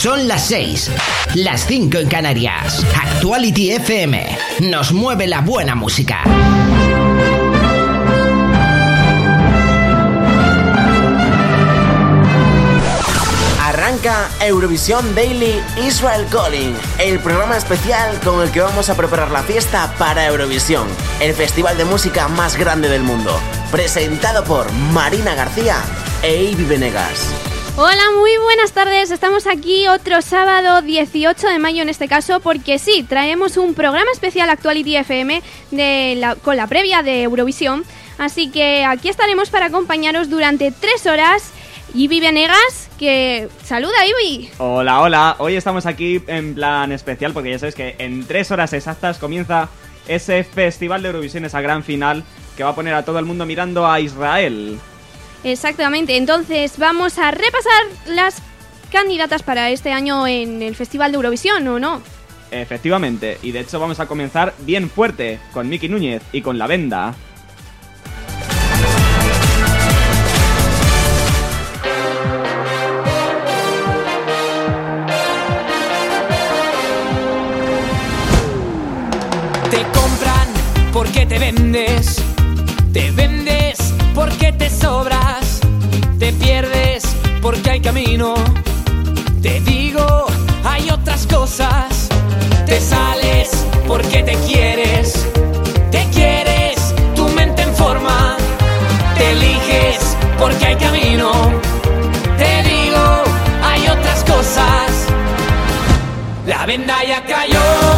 Son las 6, las 5 en Canarias. Actuality FM nos mueve la buena música. Arranca Eurovisión Daily Israel Calling, el programa especial con el que vamos a preparar la fiesta para Eurovisión, el festival de música más grande del mundo, presentado por Marina García e Ivy Venegas. Hola, muy buenas tardes. Estamos aquí otro sábado 18 de mayo en este caso porque sí, traemos un programa especial Actuality FM con la previa de Eurovisión. Así que aquí estaremos para acompañaros durante tres horas. Ivy Venegas, que saluda Ivy. Hola, hola. Hoy estamos aquí en plan especial porque ya sabes que en tres horas exactas comienza ese festival de Eurovisión, esa gran final que va a poner a todo el mundo mirando a Israel. Exactamente, entonces vamos a repasar las candidatas para este año en el Festival de Eurovisión, ¿o no? Efectivamente, y de hecho vamos a comenzar bien fuerte con Miki Núñez y con La Venda. Te compran porque te vendes, te vendes te sobras, te pierdes porque hay camino. Te digo, hay otras cosas. Te sales porque te quieres, te quieres, tu mente en forma. Te eliges porque hay camino. Te digo, hay otras cosas. La venda ya cayó.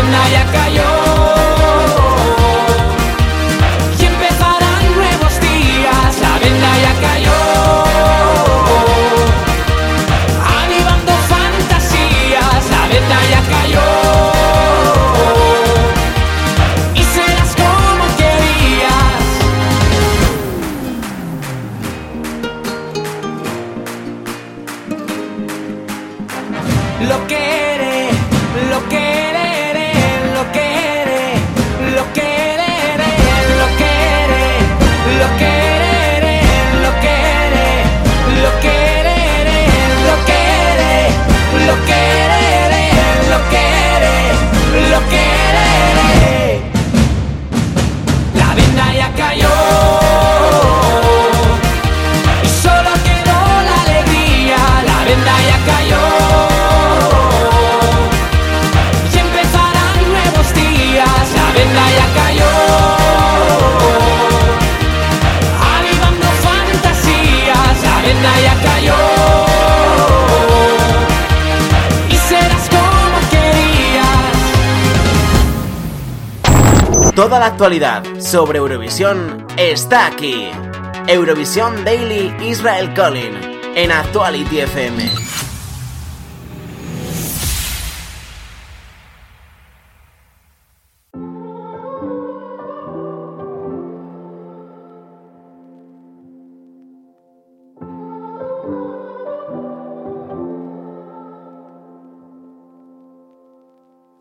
arena ya cayó. Toda la actualidad sobre Eurovisión está aquí. Eurovisión Daily Israel Calling en Actuality FM.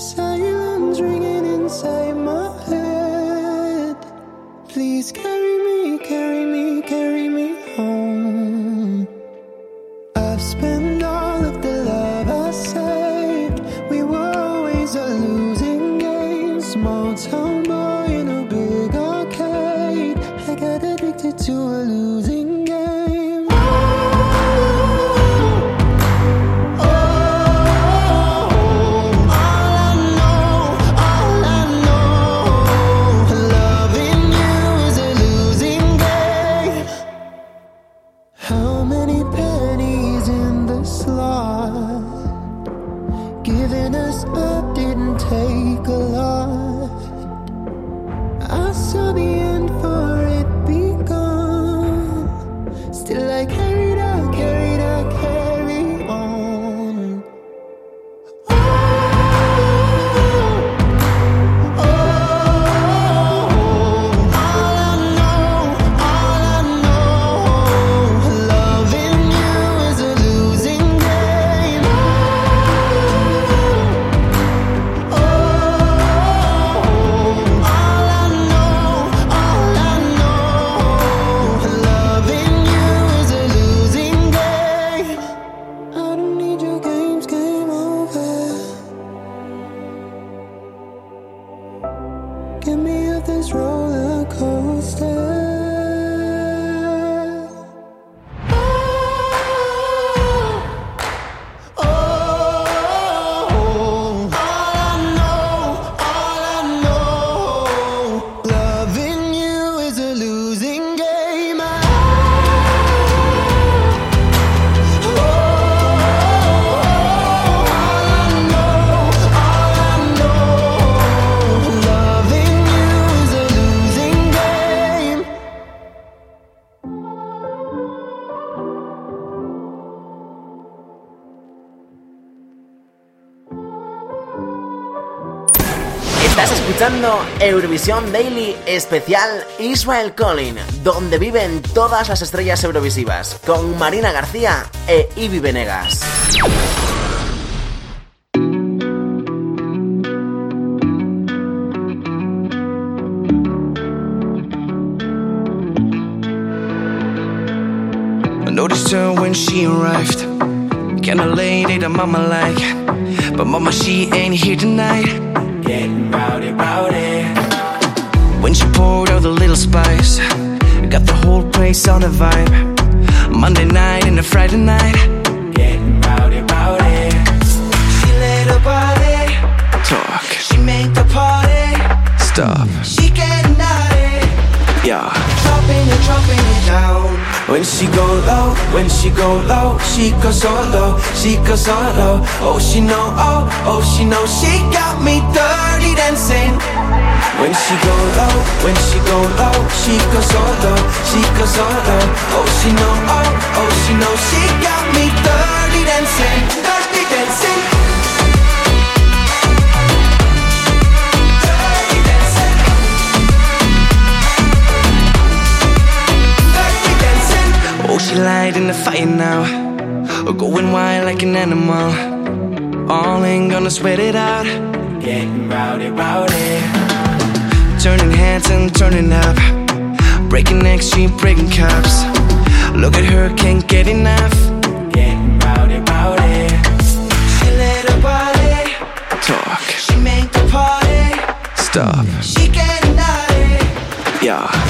Silence ringing inside my head. Please carry me, carry me. Eurovisión Daily Especial Israel Calling, donde viven todas las estrellas eurovisivas, con Marina García e Ivy Venegas. I noticed her when she arrived. She goes so she goes so low. Oh, she know, oh, oh, she know, she got me dirty dancing. When she go low, when she go low, she goes so low, she goes so low. Oh, she know, oh, oh, she know, she got me. Dirty dancing. Dirty dancing. Oh, she light in the fire now. Oh, going wild like an animal. All ain't gonna sweat it out. Getting rowdy, rowdy. Turning heads and turning up. Breaking necks, she breaking cups. Look at her, can't get enough. Getting rowdy, rowdy. She let her body talk. She make the party stop. She getting naughty. Yeah.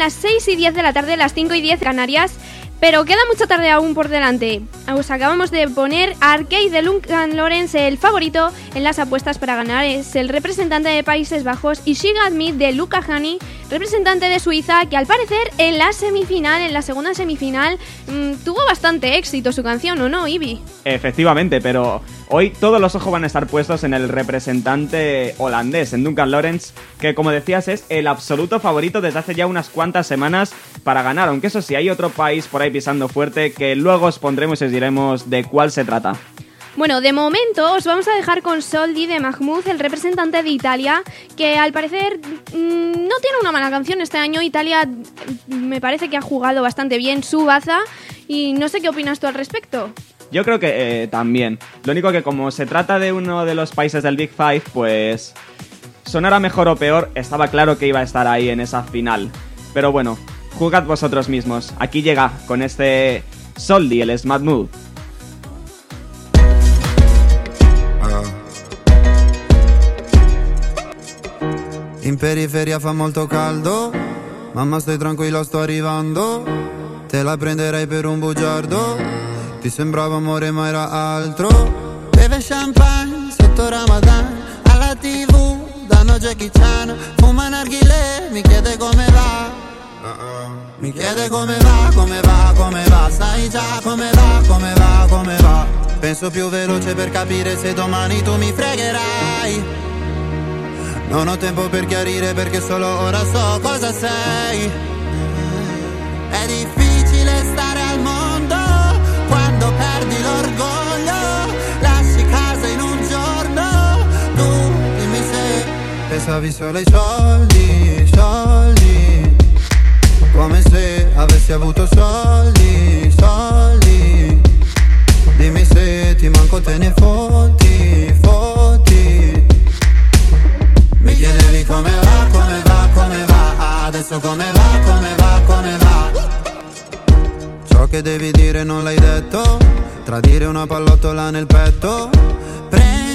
Las 6 y 10 de la tarde, las 5 y 10 Canarias. Pero queda mucha tarde aún por delante. Os acabamos de poner Arcade de Luncan Lawrence, el favorito en las apuestas para ganar. Es el representante de Países Bajos y She de Luca Hani, representante de Suiza, que al parecer en la semifinal, en la segunda semifinal, mm, tuvo bastante éxito su canción, ¿o no, Ivy? Efectivamente, pero hoy todos los ojos van a estar puestos en el representante holandés, en Duncan Lawrence, que como decías es el absoluto favorito desde hace ya unas cuantas semanas para ganar, aunque eso sí, hay otro país por ahí pisando fuerte que luego os pondremos os diremos de cuál se trata. Bueno, de momento os vamos a dejar con Soldi de Mahmoud, el representante de Italia, que al parecer mm, no tiene una mala canción este año. Italia mm, me parece que ha jugado bastante bien su baza y no sé qué opinas tú al respecto. Yo creo que eh, también. Lo único que como se trata de uno de los países del Big Five, pues sonara mejor o peor, estaba claro que iba a estar ahí en esa final. Pero bueno, jugad vosotros mismos. Aquí llega con este Soldi, el Smart Mood. In periferia fa molto caldo, mamma stai tranquilla sto arrivando, te la prenderei per un bugiardo, ti sembrava amore ma era altro. Beve champagne sotto Ramadan, alla tv danno Jackie Chan, fuma narghile, mi chiede come va. Mi chiede come va, come va, come va, sai già come va, come va, come va. Penso più veloce per capire se domani tu mi fregherai. Non ho tempo per chiarire perché solo ora so cosa sei. È difficile stare al mondo quando perdi l'orgoglio. Lasci casa in un giorno. Tu dimmi se pensavi solo ai soldi, soldi. Come se avessi avuto soldi, soldi. Dimmi se ti manco te ne fotti, fotti. Mi chiedevi come va, come va, come va Adesso come va, come va, come va Ciò che devi dire non l'hai detto Tradire una pallottola nel petto Prendi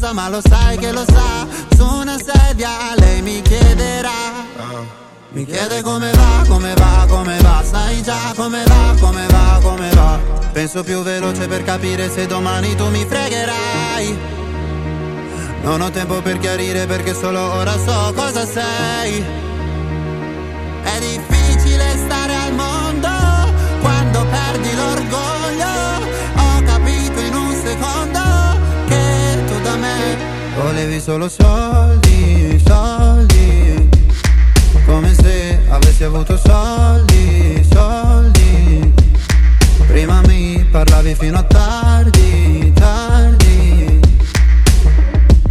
casa ma lo sai che lo sa. Su una sedia lei mi chiederà. Mi chiede come va, come va, come va. Sai già come va, come va, come va. Penso più veloce per capire se domani tu mi fregherai. Non ho tempo per chiarire perché solo ora so cosa sei. È difficile stare al mondo volevi solo soldi, soldi. Come se avessi avuto soldi, soldi. Prima mi parlavi fino a tardi, tardi.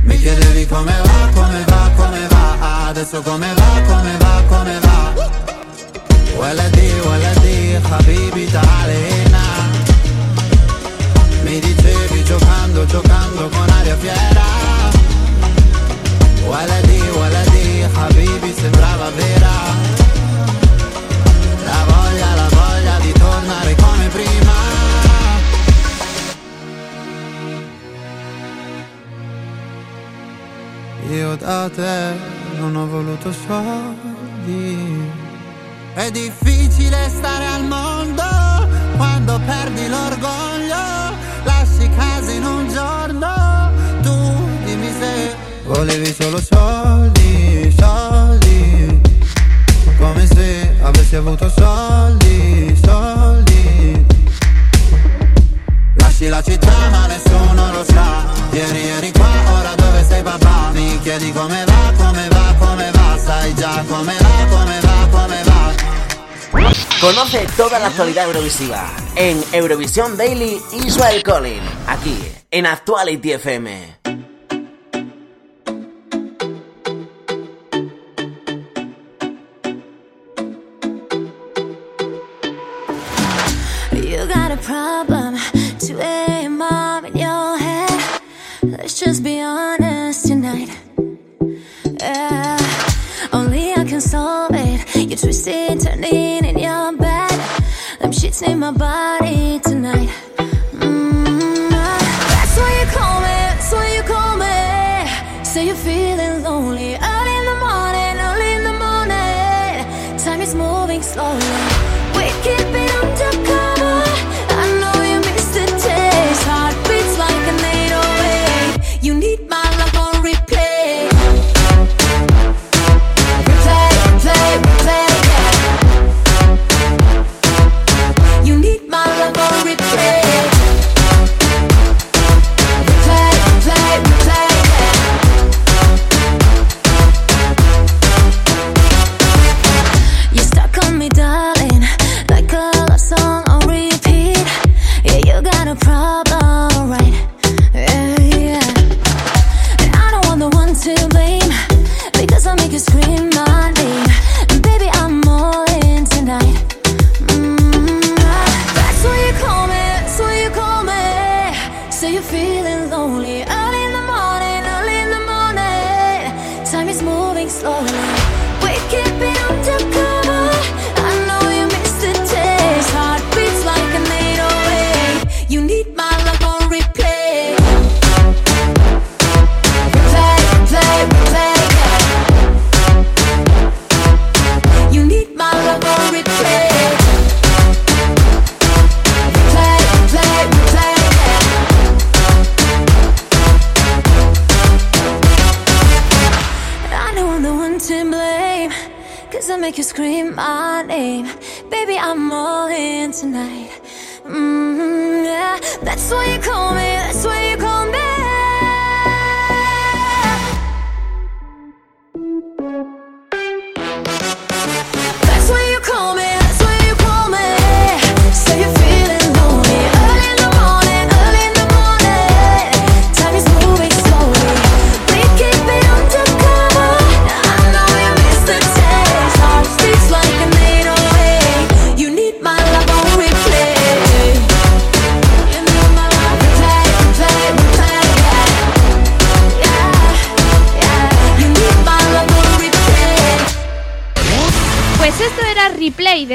Mi chiedevi come va, come va, come va Adesso come va, come va, come va ولدي ولدي حبيبي تعال هنا Mi dicevi giocando, giocando con aria fiera ولدي ولدي حبيبي sembrava vera La voglia, la voglia di tornare come prima Io da te non ho voluto soldi. È difficile stare al mondo quando perdi l'orgoglio. Lasci casa in un giorno. Volevi solo soldi, soldi. Come se avessi avuto soldi, soldi. Lasci la città ma nessuno lo sa Ieri eri qua, ora dove sei papà Mi chiedi come va, come va, come va Sai già come va, come va, come va Conoce toda la actualidad eurovisiva en Eurovisión Daily Israel Collin, aquí en Actuality FM. In my body tonight.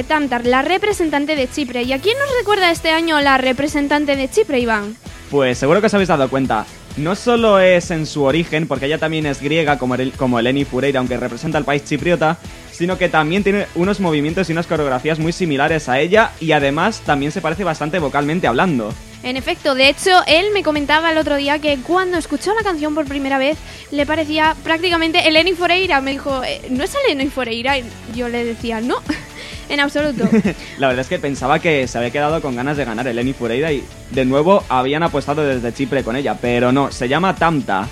Tamtar, la representante de Chipre. ¿Y a quién nos recuerda este año la representante de Chipre, Iván? Pues seguro que os habéis dado cuenta. No solo es en su origen, porque ella también es griega como, el- como Eleni Fureira, aunque representa al país chipriota, sino que también tiene unos movimientos y unas coreografías muy similares a ella y además también se parece bastante vocalmente hablando. En efecto, de hecho, él me comentaba el otro día que cuando escuchó la canción por primera vez le parecía prácticamente Eleni Foreira. Me dijo, "Eh, ¿no es Eleni Foreira? Y yo le decía, no, en absoluto. La verdad es que pensaba que se había quedado con ganas de ganar Eleni Fureira y de nuevo habían apostado desde Chipre con ella, pero no, se llama Tamta.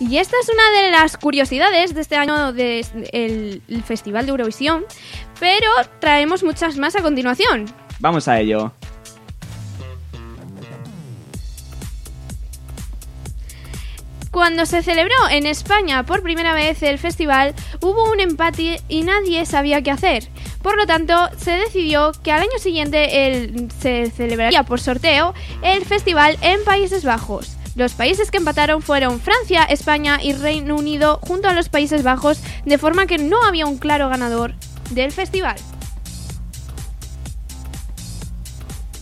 Y esta es una de las curiosidades de este año del el Festival de Eurovisión, pero traemos muchas más a continuación. Vamos a ello. Cuando se celebró en España por primera vez el festival, hubo un empate y nadie sabía qué hacer. Por lo tanto, se decidió que al año siguiente el- se celebraría por sorteo el festival en Países Bajos. Los países que empataron fueron Francia, España y Reino Unido junto a los Países Bajos, de forma que no había un claro ganador del festival.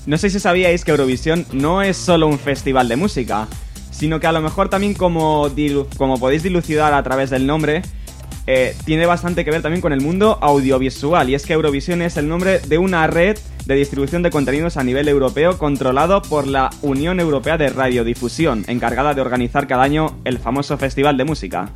No sé si sabíais que Eurovisión no es solo un festival de música, sino que a lo mejor también como, como podéis dilucidar a través del nombre, eh, tiene bastante que ver también con el mundo audiovisual. Y es que Eurovisión es el nombre de una red de distribución de contenidos a nivel europeo controlado por la Unión Europea de Radiodifusión, encargada de organizar cada año el famoso Festival de Música.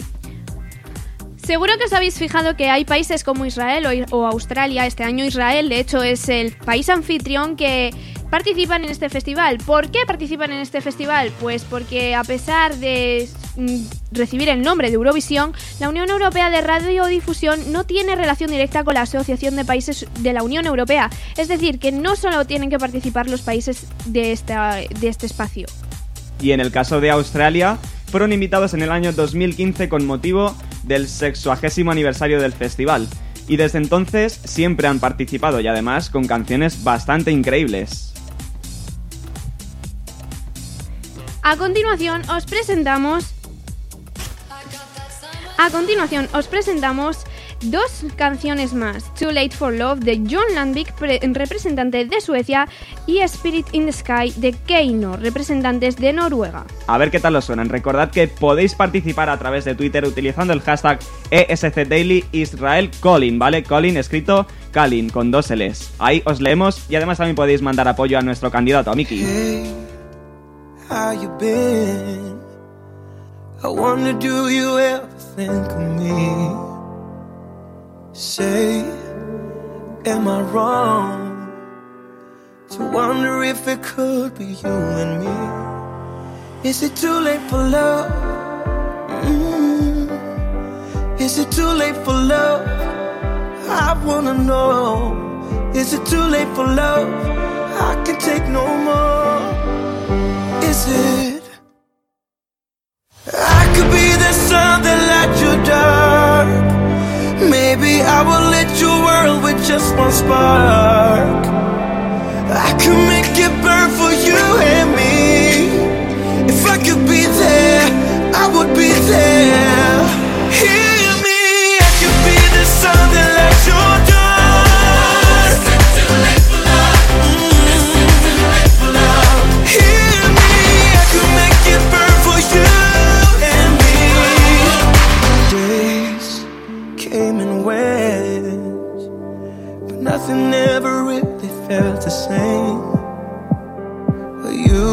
Seguro que os habéis fijado que hay países como Israel o, Australia. Este año Israel, de hecho, es el país anfitrión que participan en este festival. ¿Por qué participan en este festival? Pues porque a pesar de mm, recibir el nombre de Eurovisión, la Unión Europea de Radiodifusión no tiene relación directa con la Asociación de Países de la Unión Europea. Es decir, que no solo tienen que participar los países de este espacio. Y en el caso de Australia, fueron invitados en el año 2015 con motivo del 60 aniversario del festival. Y desde entonces siempre han participado y además con canciones bastante increíbles. A continuación os presentamos. A continuación os presentamos dos canciones más: Too Late for Love de John Landvik, pre- representante de Suecia, y Spirit in the Sky de Keino, representantes de Noruega. A ver qué tal os suenan. Recordad que podéis participar a través de Twitter utilizando el hashtag ESCDailyIsraelColin, ¿vale? Colin escrito Kalin con dos L's. Ahí os leemos y además también podéis mandar apoyo a nuestro candidato, a Miki. Hey, how you been? I wonder, do you ever think of me? Say, am I wrong to wonder if it could be you and me? Is it too late for love? Mm. Is it too late for love? I wanna know. Is it too late for love? I can take no more. Is it? I could be the sun that lights your dark. Maybe I will lit your world with just one spark. I could make it burn for you and me. If I could be there, I would be there. Hear me, I could be the sun that lights your felt the same. You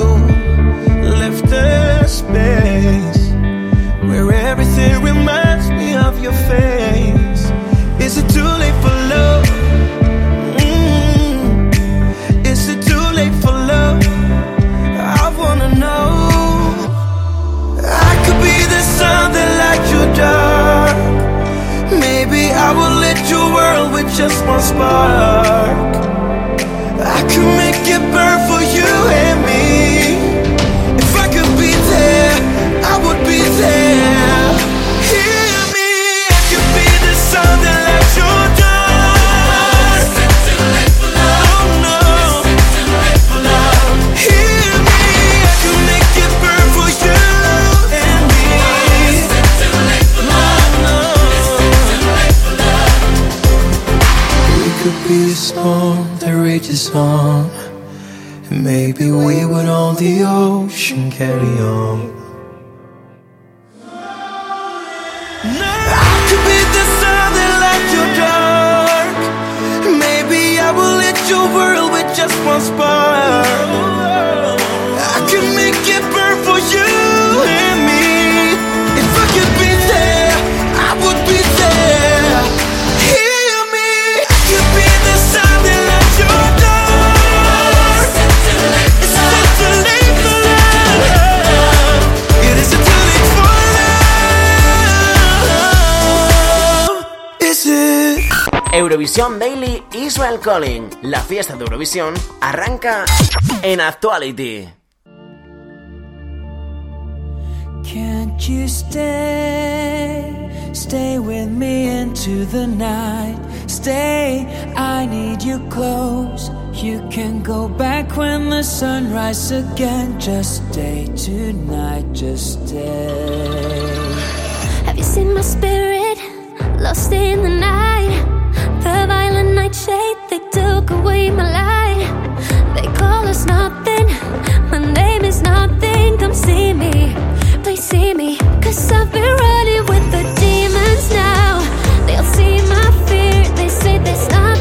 left a space where everything reminds me of your face. Is it too late for love? Mm. Is it too late for love? I wanna know. I could be the dark. Maybe I will lit your world with just one spark. and carry on. Eurovisión Daily Israel Calling. La fiesta de Eurovisión arranca en Actuality. Can't you stay? Stay with me into the night. Stay, I need you close. You can go back when the sun rises again. Just stay tonight, just stay. Have you seen my spirit? Lost in the night. The violent nightshade, they took away my light. They call us nothing, my name is nothing. Come see me, please see me, cause I've been running with the demons now. They'll see my fear, they say they not.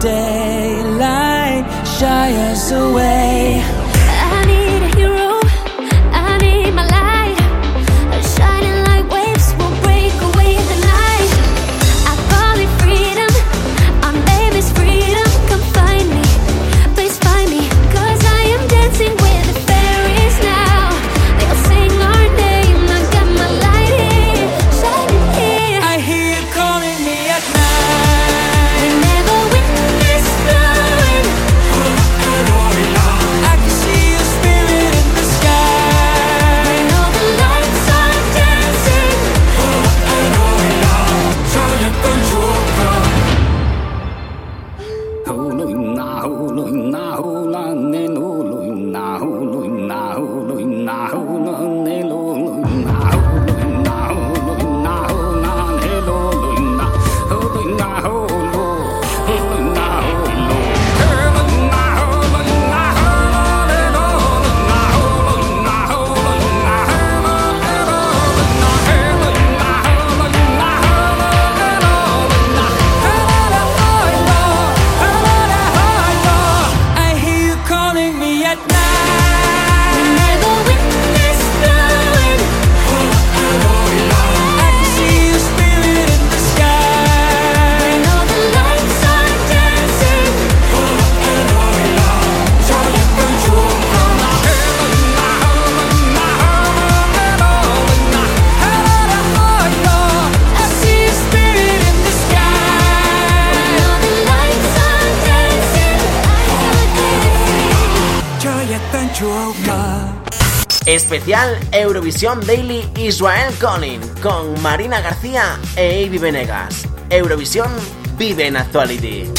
daylight shy away. especial Eurovisión Daily Israel Collin con Marina García e Avi Venegas. Eurovisión vive en Actuality.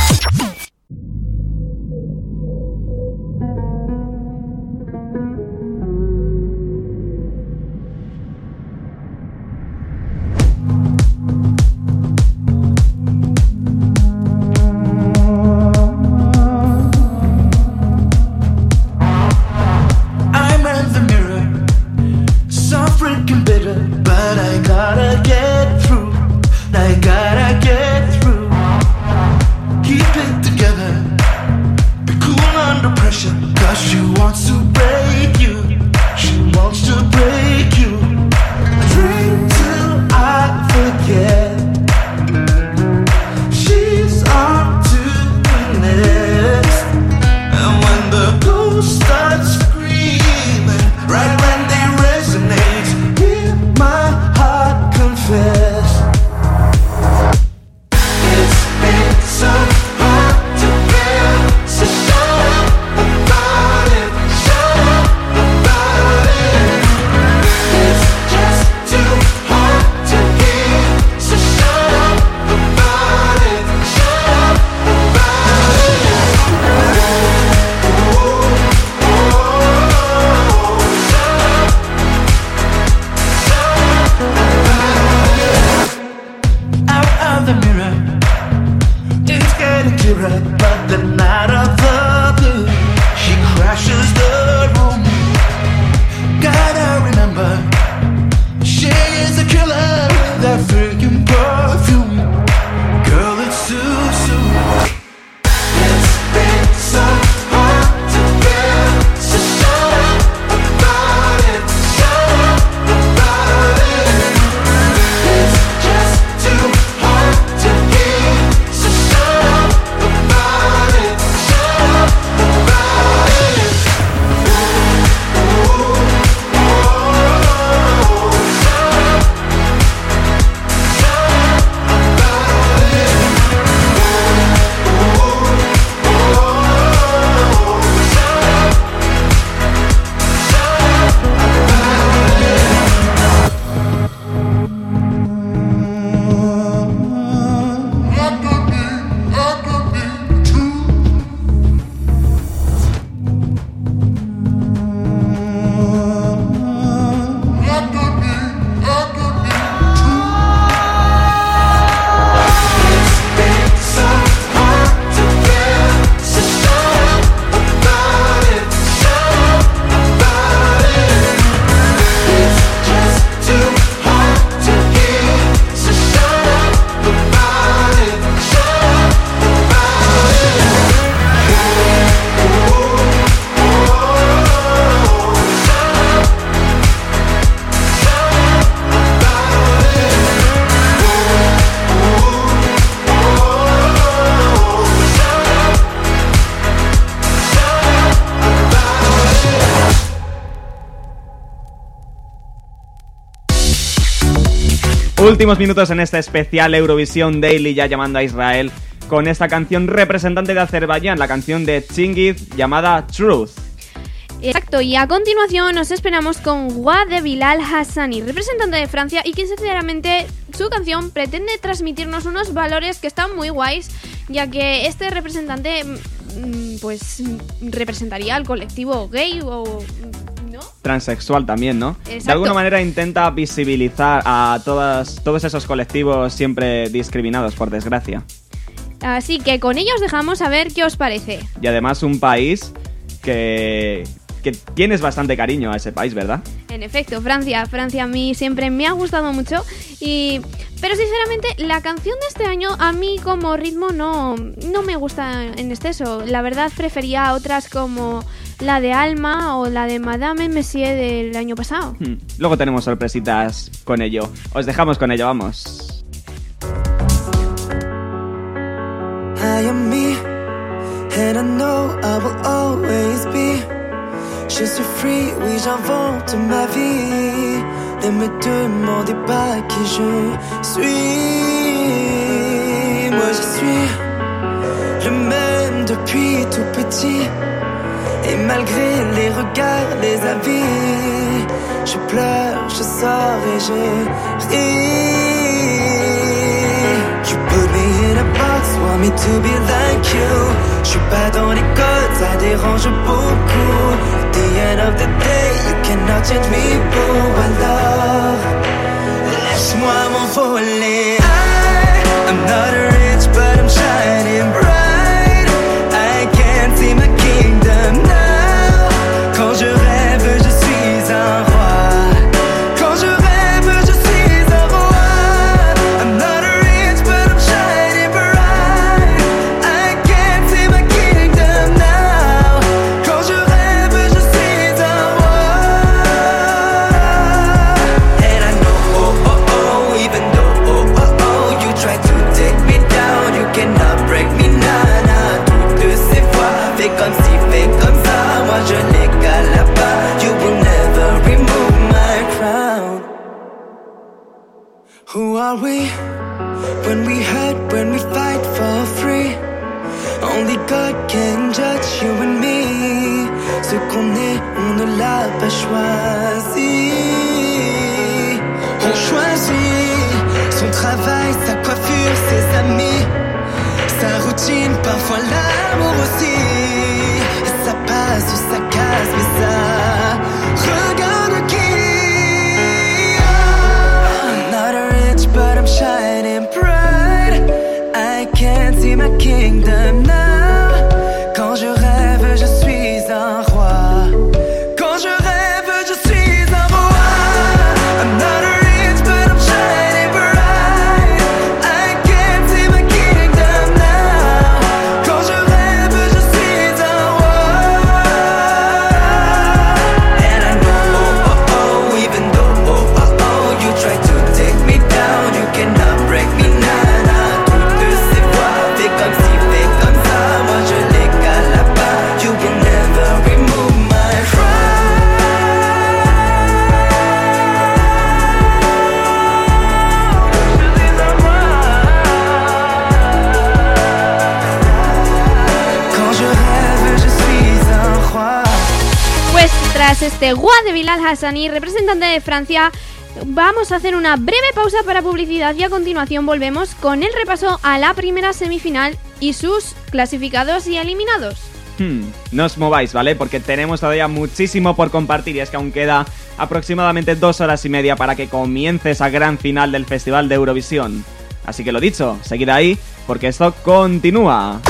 Últimos minutos en este especial Eurovisión Daily ya llamando a Israel con esta canción representante de Azerbaiyán, la canción de Chingiz llamada Truth. Exacto, y a continuación nos esperamos con Gua de Bilal Hassani, representante de Francia y que sinceramente su canción pretende transmitirnos unos valores que están muy guays, ya que este representante mm, pues representaría al colectivo gay o. Transexual también, ¿no? De alguna manera intenta visibilizar a todas, todos esos colectivos siempre discriminados, por desgracia. Así que con ello os dejamos a ver qué os parece. Y además un país que, que tienes bastante cariño a ese país, ¿verdad? En efecto, Francia, Francia a mí siempre me ha gustado mucho y pero sinceramente la canción de este año a mí como ritmo no no me gusta en exceso. La verdad prefería otras como la de Alma o la de Madame Messier del año pasado. Hmm. Luego tenemos sorpresitas con ello. Os dejamos con ello, vamos. I am me, and I know I will always be. Je suis free, oui, j'invente ma vie. Ne me demandez pas qui je suis. Moi, je suis le même depuis tout petit. Et malgré les regards, les avis, je pleure, je sors et je ris. You put me in a box, want me to be like you. Je suis pas dans les codes, ça dérange beaucoup. At the end of the day, you cannot change me, boo. Alors, laisse-moi m'envoler. I, I'm not rich, but I'm shining bright. I can't see my pas choisi. On choisit son travail, sa coiffure, ses amis. Sa routine, parfois l'amour aussi. Ça passe ou ça casse, mais ça regarde qui? I'm not rich, but I'm shining bright. I can't see my kingdom now. Quand je rêve, je suis un tras este de Bilal Hassani, representante de Francia, vamos a hacer una breve pausa para publicidad y a continuación volvemos con el repaso a la primera semifinal y sus clasificados y eliminados. Hmm, No os mováis, ¿vale? Porque tenemos todavía muchísimo por compartir y es que aún queda aproximadamente dos horas y media para que comience esa gran final del Festival de Eurovisión. Así que lo dicho, seguid ahí porque esto continúa.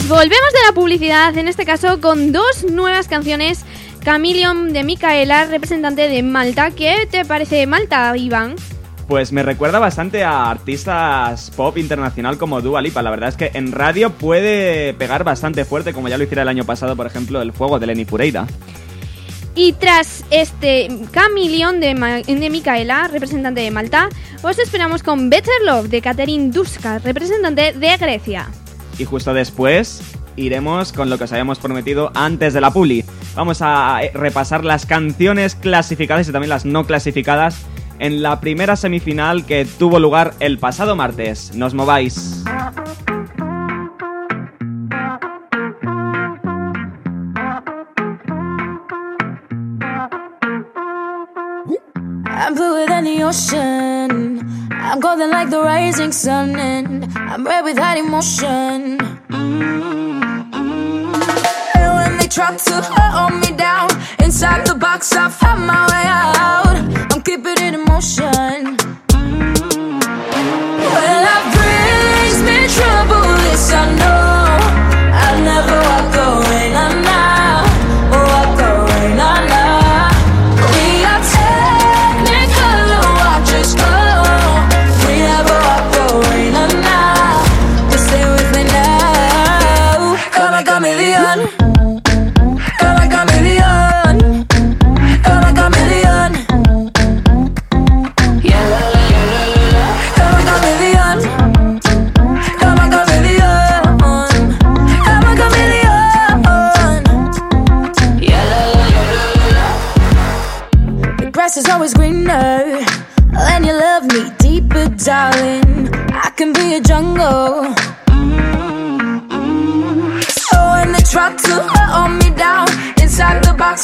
Pues volvemos de la publicidad, en este caso con dos nuevas canciones. Chameleon de Micaela, representante de Malta. ¿Qué te parece Malta, Iván? Pues me recuerda bastante a artistas pop internacional como Dua Lipa. La verdad es que en radio puede pegar bastante fuerte, como ya lo hiciera el año pasado, por ejemplo, El Fuego de Lenny Fureida. Y tras este de, Ma- de Micaela, representante de Malta, os esperamos con Better Love de Catherine Duska, representante de Grecia. Y justo después iremos con lo que os habíamos prometido antes de la publi. Vamos a eh, repasar las canciones clasificadas y también las no clasificadas en la primera semifinal que tuvo lugar el pasado martes. Nos mováis. I'm golden like the rising sun, and I'm red with hot emotion. And when they try to hold me down inside the box, I found my way out. I'm keeping it in motion. When life brings me trouble, this I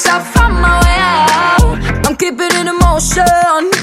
I found my way out. I'm keeping it in motion.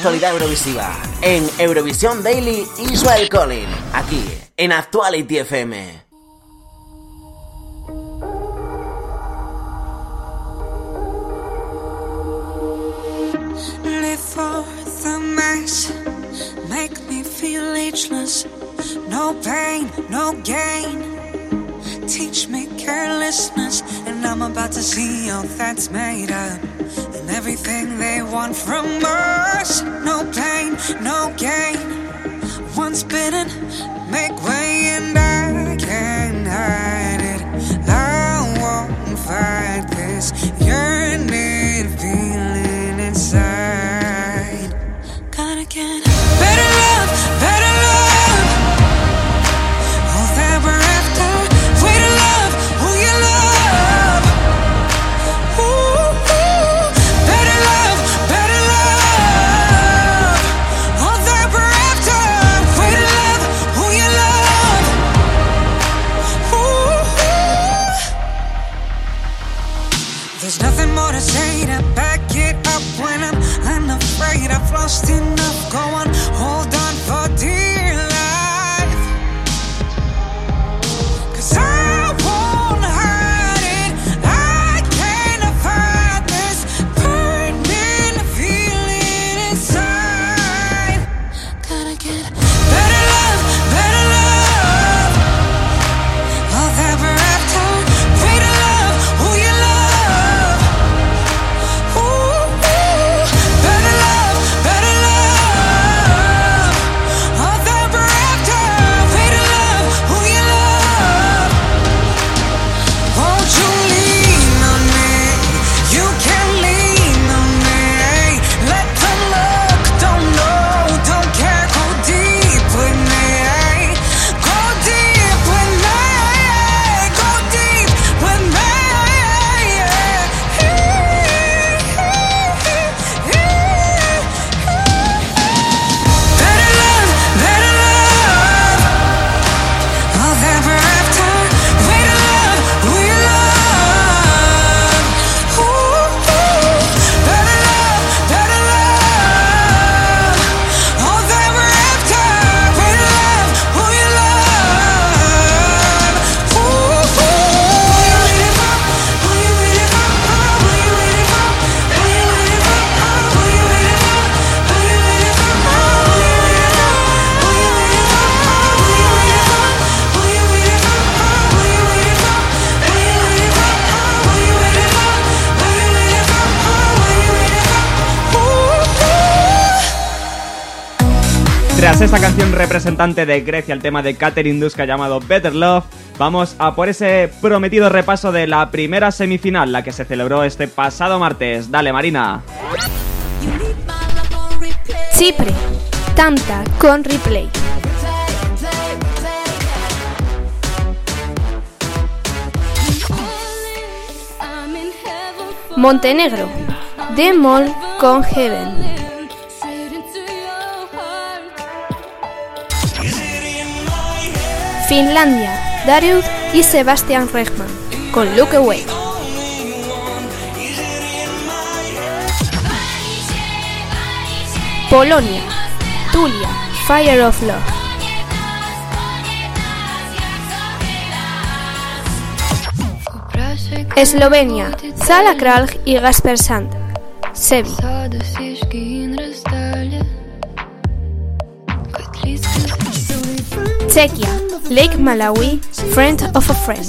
actualidad Eurovisiva en Eurovisión Daily Israel Collin, aquí en Actuality FM. No pain, no gain. teach me carelessness, and I'm about to see all that's made up. And everything they want from us no pain, no gain. Once bitten, make way, and I can't hide it. I won't fight this. Esta canción representante de Grecia, el tema de Catherine Duska llamado Better Love, vamos a por ese prometido repaso de la primera semifinal, la que se celebró este pasado martes. Dale, Marina. Chipre, Tanta con replay. Montenegro, Demol con Heaven. Finlandia, Darius y Sebastian Regman, con Look Away. Polonia, Tulia, Fire of Love. Eslovenia, Zala Kralj y Gasper Sand, Sebi. Chequia, Lake Malawi, Friend of a Friend.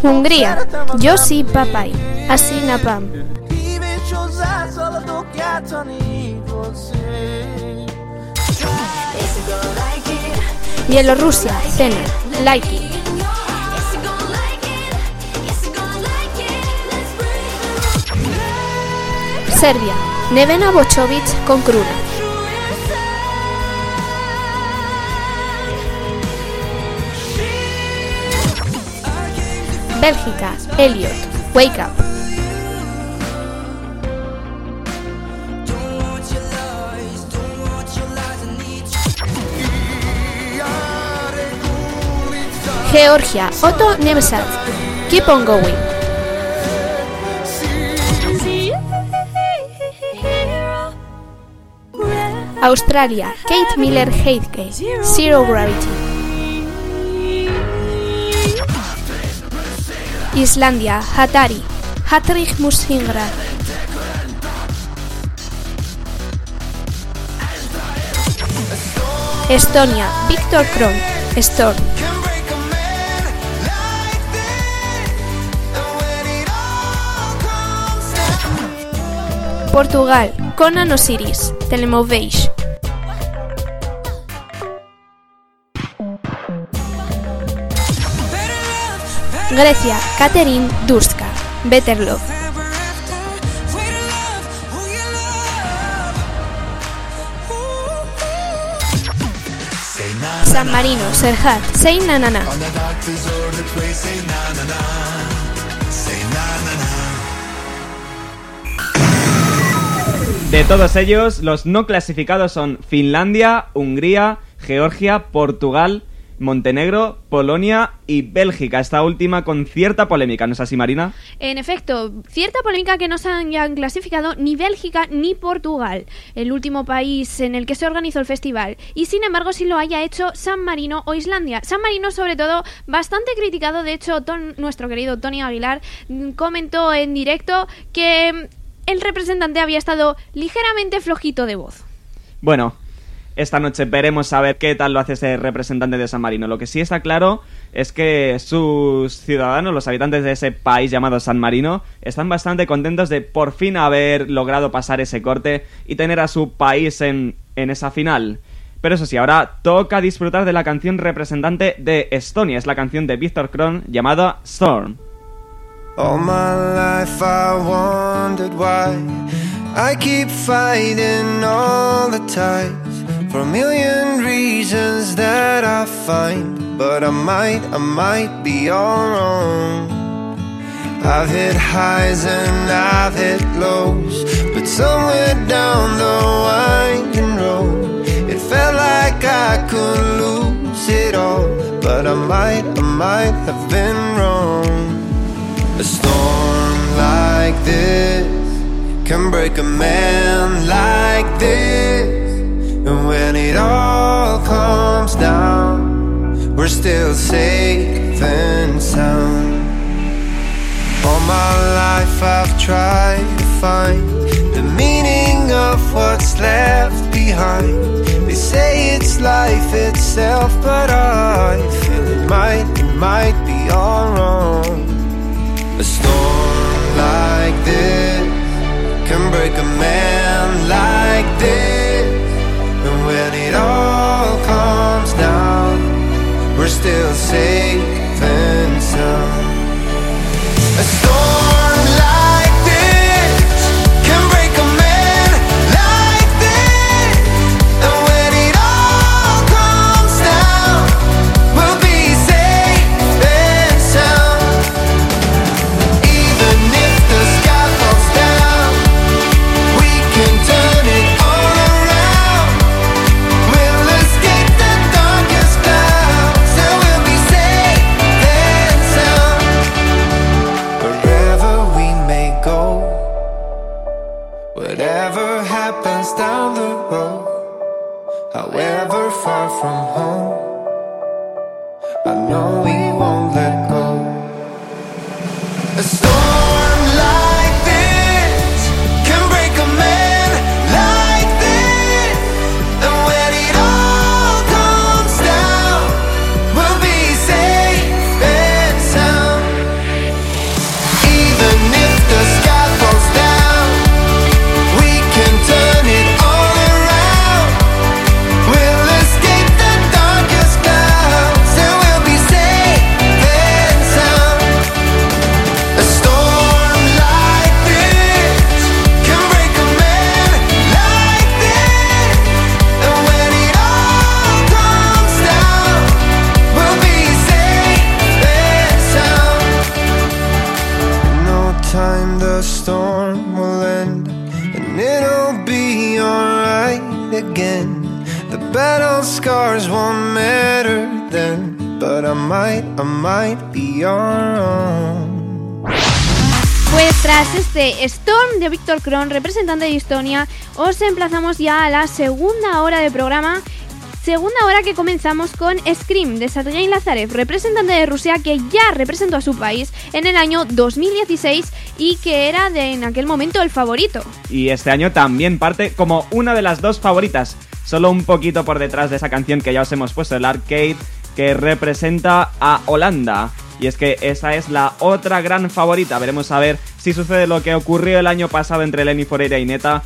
Hungría, Yossi Papai, Asi Napam. Bielorrusia, Zena, Like It. Serbia, Nevena Bochovic con Kruna. Bélgica, Elliot, Wake Up. Georgia, Otto Nemesat, Keep on Going. Australia, Kate Miller Heidke, Zero Gravity. Islandia, Hatari, Hatrik Musingra. Estonia, Victor Kron, Storm. Portugal, Conan Osiris, Telemovage. Grecia, Catherine Durska, Better Love. San Marino, Serhat, Say Na De todos ellos, los no clasificados son Finlandia, Hungría, Georgia, Portugal, Montenegro, Polonia y Bélgica. Esta última con cierta polémica, ¿no es así, Marina? En efecto, cierta polémica que no se hayan clasificado ni Bélgica ni Portugal, el último país en el que se organizó el festival, y sin embargo sí lo haya hecho San Marino o Islandia. San Marino, sobre todo, bastante criticado, de hecho, nuestro querido Tony Aguilar mm, comentó en directo que el representante había estado ligeramente flojito de voz. Bueno, esta noche veremos a ver qué tal lo hace ese representante de San Marino. Lo que sí está claro es que sus ciudadanos, los habitantes de ese país llamado San Marino, están bastante contentos de por fin haber logrado pasar ese corte y tener a su país en, en esa final. Pero eso sí, ahora toca disfrutar de la canción representante de Estonia. Es la canción de Víctor Kron llamada Storm. All my life I wondered why I keep fighting all the tides for a million reasons that I find. But I might, I might be all wrong. I've hit highs and I've hit lows, but somewhere down the winding road, it felt like I could lose it all. But I might, I might have been wrong. A storm like this can break a man like this. And when it all comes down, we're still safe and sound. All my life I've tried to find the meaning of what's left behind. They say it's life itself, but I feel it might, it might be all wrong. A storm like this can break a man like this. And when it all comes down, we're still safe and sound. A storm Kron, representante de Estonia, os emplazamos ya a la segunda hora de programa. Segunda hora que comenzamos con Scream de Sergei Lazarev, representante de Rusia que ya representó a su país en el año 2016 y que era de en aquel momento el favorito. Y este año también parte como una de las dos favoritas, solo un poquito por detrás de esa canción que ya os hemos puesto, el arcade, que representa a Holanda. Y es que esa es la otra gran favorita. Veremos a ver si sucede lo que ocurrió el año pasado entre Lenny Foreira y Neta.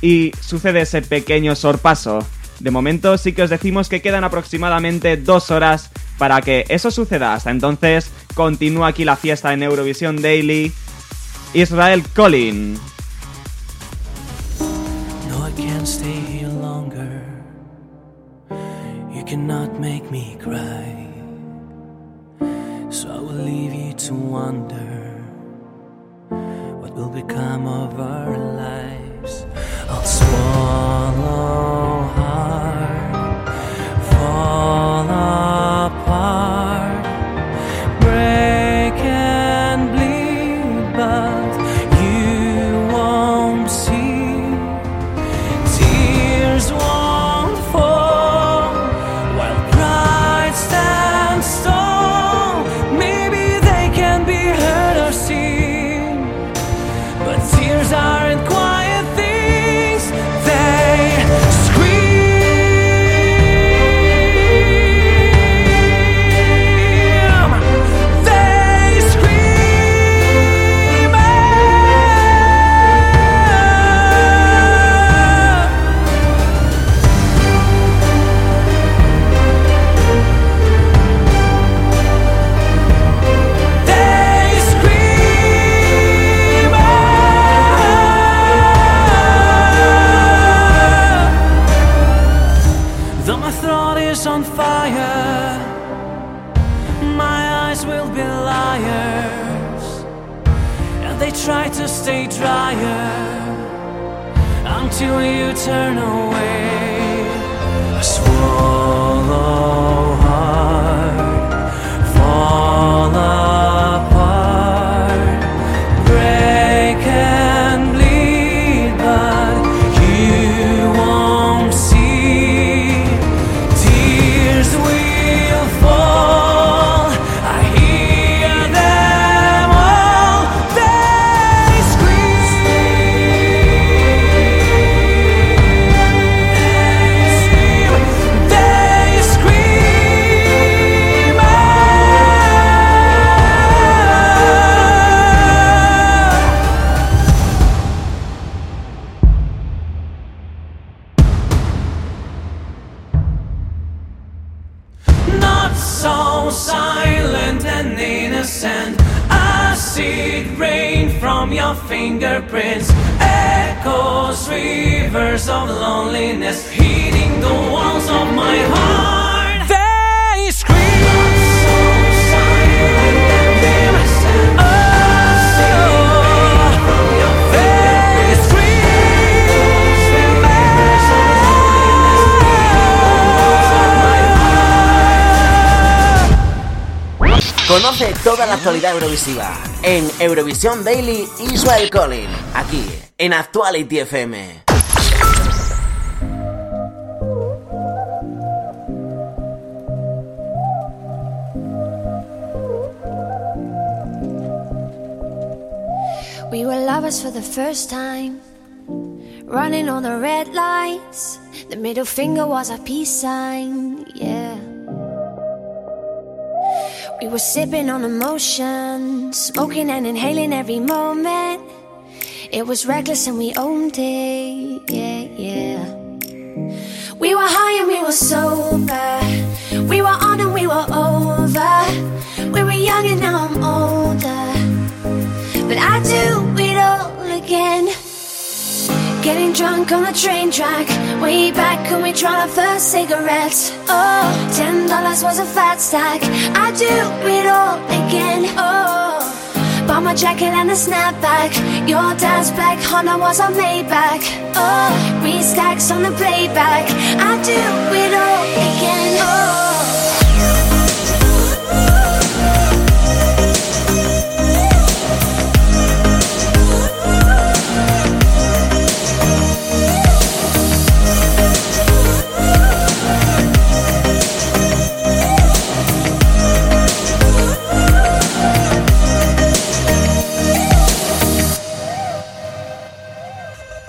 Y sucede ese pequeño sorpaso. De momento sí que os decimos que quedan aproximadamente dos horas para que eso suceda. Hasta entonces continúa aquí la fiesta en Eurovisión Daily. Israel Collin. No, I can't stay longer. You cannot make me cry. Leave you to wonder what will become of our lives. I'll swallow hard, fall apart, eternal. From your fingerprints. Echoes, rivers of loneliness. Hitting the walls of my heart. Conoce toda la actualidad eurovisiva en Eurovisión Daily Israel Collin, aquí en Actuality FM. We were lovers for the first time. Running on the red lights. The middle finger was a peace sign. Yeah. We were sipping on emotion, smoking and inhaling every moment. It was reckless and we owned it. Yeah, yeah. We were high and we were sober. We were on and we were over. We were young and now I'm older. But I do it all again. Getting drunk on the train track. Way back when we tried our first cigarettes. Oh, ten dollars was a fat stack. I do it all again. Oh, bought my jacket and a snapback. Your dad's black Honda was a Maybach. Oh, three stacks on the playback. I do it all again. Oh.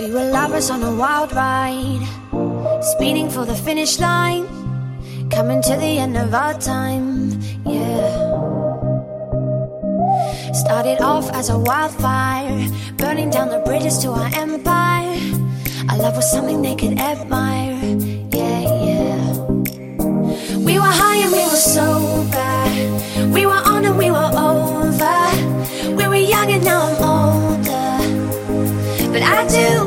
We were lovers on a wild ride, speeding for the finish line, coming to the end of our time, yeah. Started off as a wildfire, burning down the bridges to our empire. Our love was something they could admire, yeah, yeah. We were high and we were sober, we were on and we were over. We were young and now I'm older. But I do.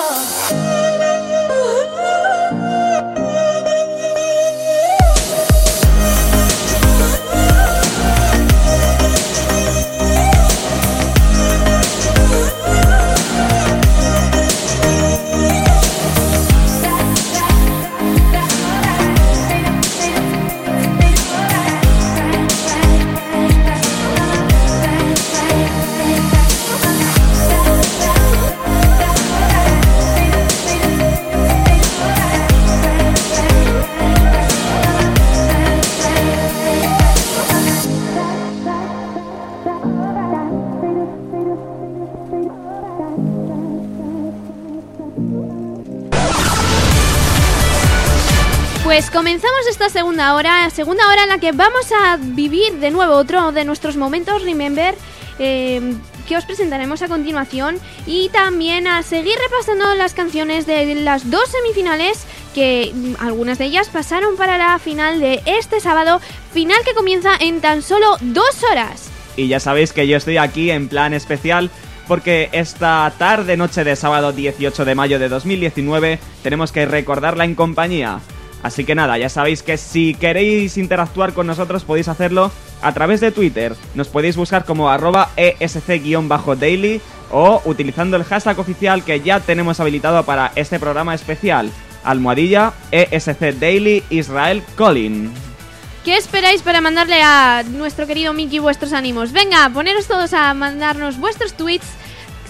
Pues comenzamos esta segunda hora, segunda hora en la que vamos a vivir de nuevo otro de nuestros momentos Remember eh, que os presentaremos a continuación y también a seguir repasando las canciones de las dos semifinales que algunas de ellas pasaron para la final de este sábado, final que comienza en tan solo dos horas. Y ya sabéis que yo estoy aquí en plan especial porque esta tarde noche de sábado 18 de mayo de 2019 tenemos que recordarla en compañía. Así que nada, ya sabéis que si queréis interactuar con nosotros podéis hacerlo a través de Twitter. Nos podéis buscar como arroba esc-daily o utilizando el hashtag oficial que ya tenemos habilitado para este programa especial. Almohadilla ESC Daily Israel Colin. ¿Qué esperáis para mandarle a nuestro querido Mickey vuestros ánimos? Venga, poneros todos a mandarnos vuestros tweets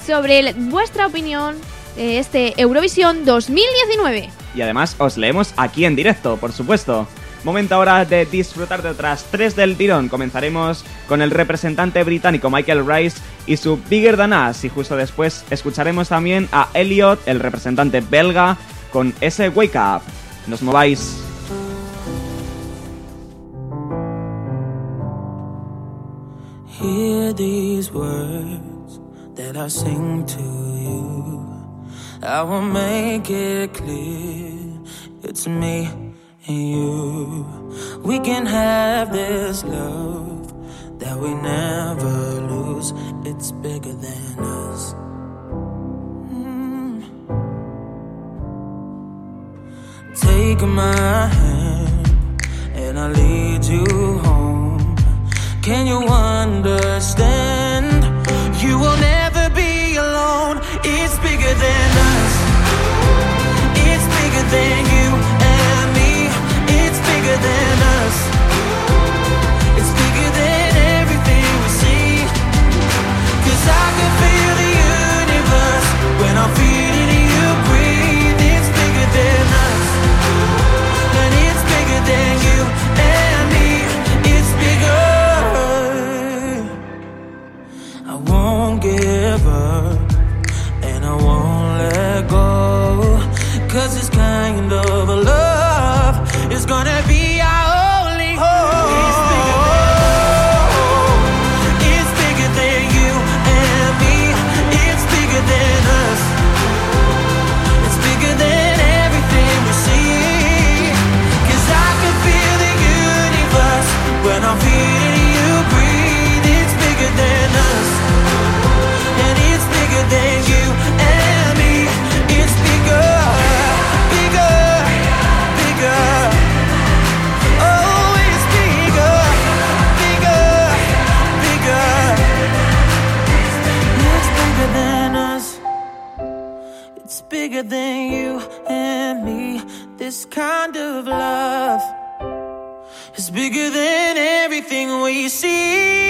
sobre vuestra opinión de este Eurovisión 2019. Y además os leemos aquí en directo, por supuesto. Momento ahora de disfrutar de otras tres del tirón. Comenzaremos con el representante británico Michael Rice y su Bigger Than Us. Y justo después escucharemos también a Elliot, el representante belga, con ese Wake Up. Nos mováis. Hear these. I will make it clear it's me and you. We can have this love that we never lose. It's bigger than us. Mm. Take my hand and I'll lead you home. Can you understand? of love is bigger than everything we see.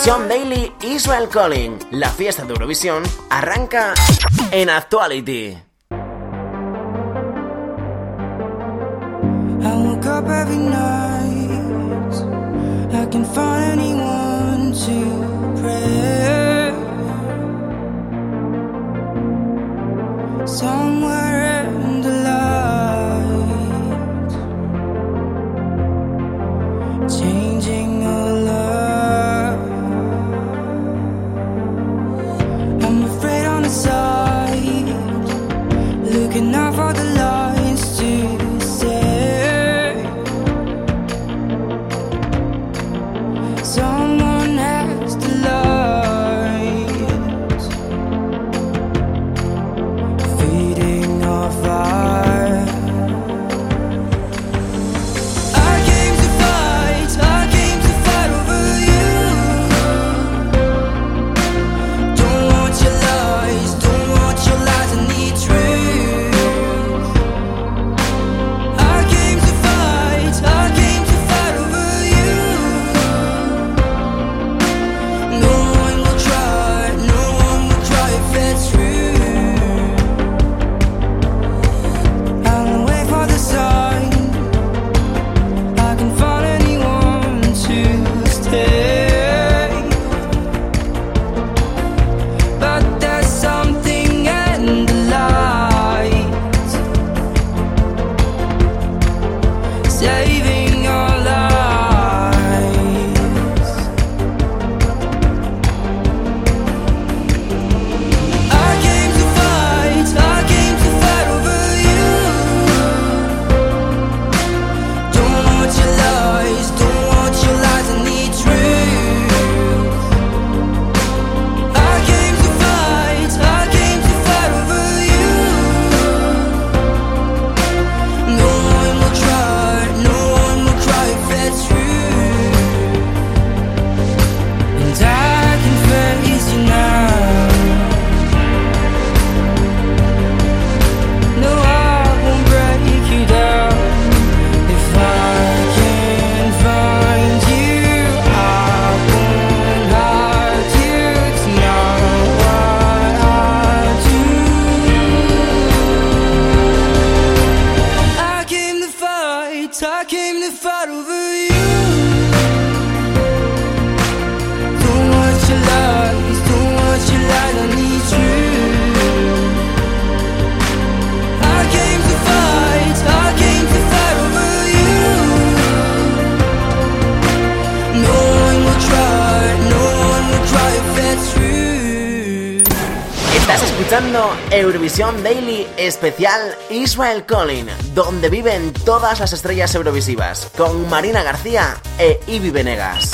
Eurovisión Daily Israel Calling. La fiesta de Eurovisión arranca en Actuality. somewhere Estás escuchando Eurovisión Daily especial Israel Collin, donde viven todas las estrellas eurovisivas, con Marina García e Ibi Venegas.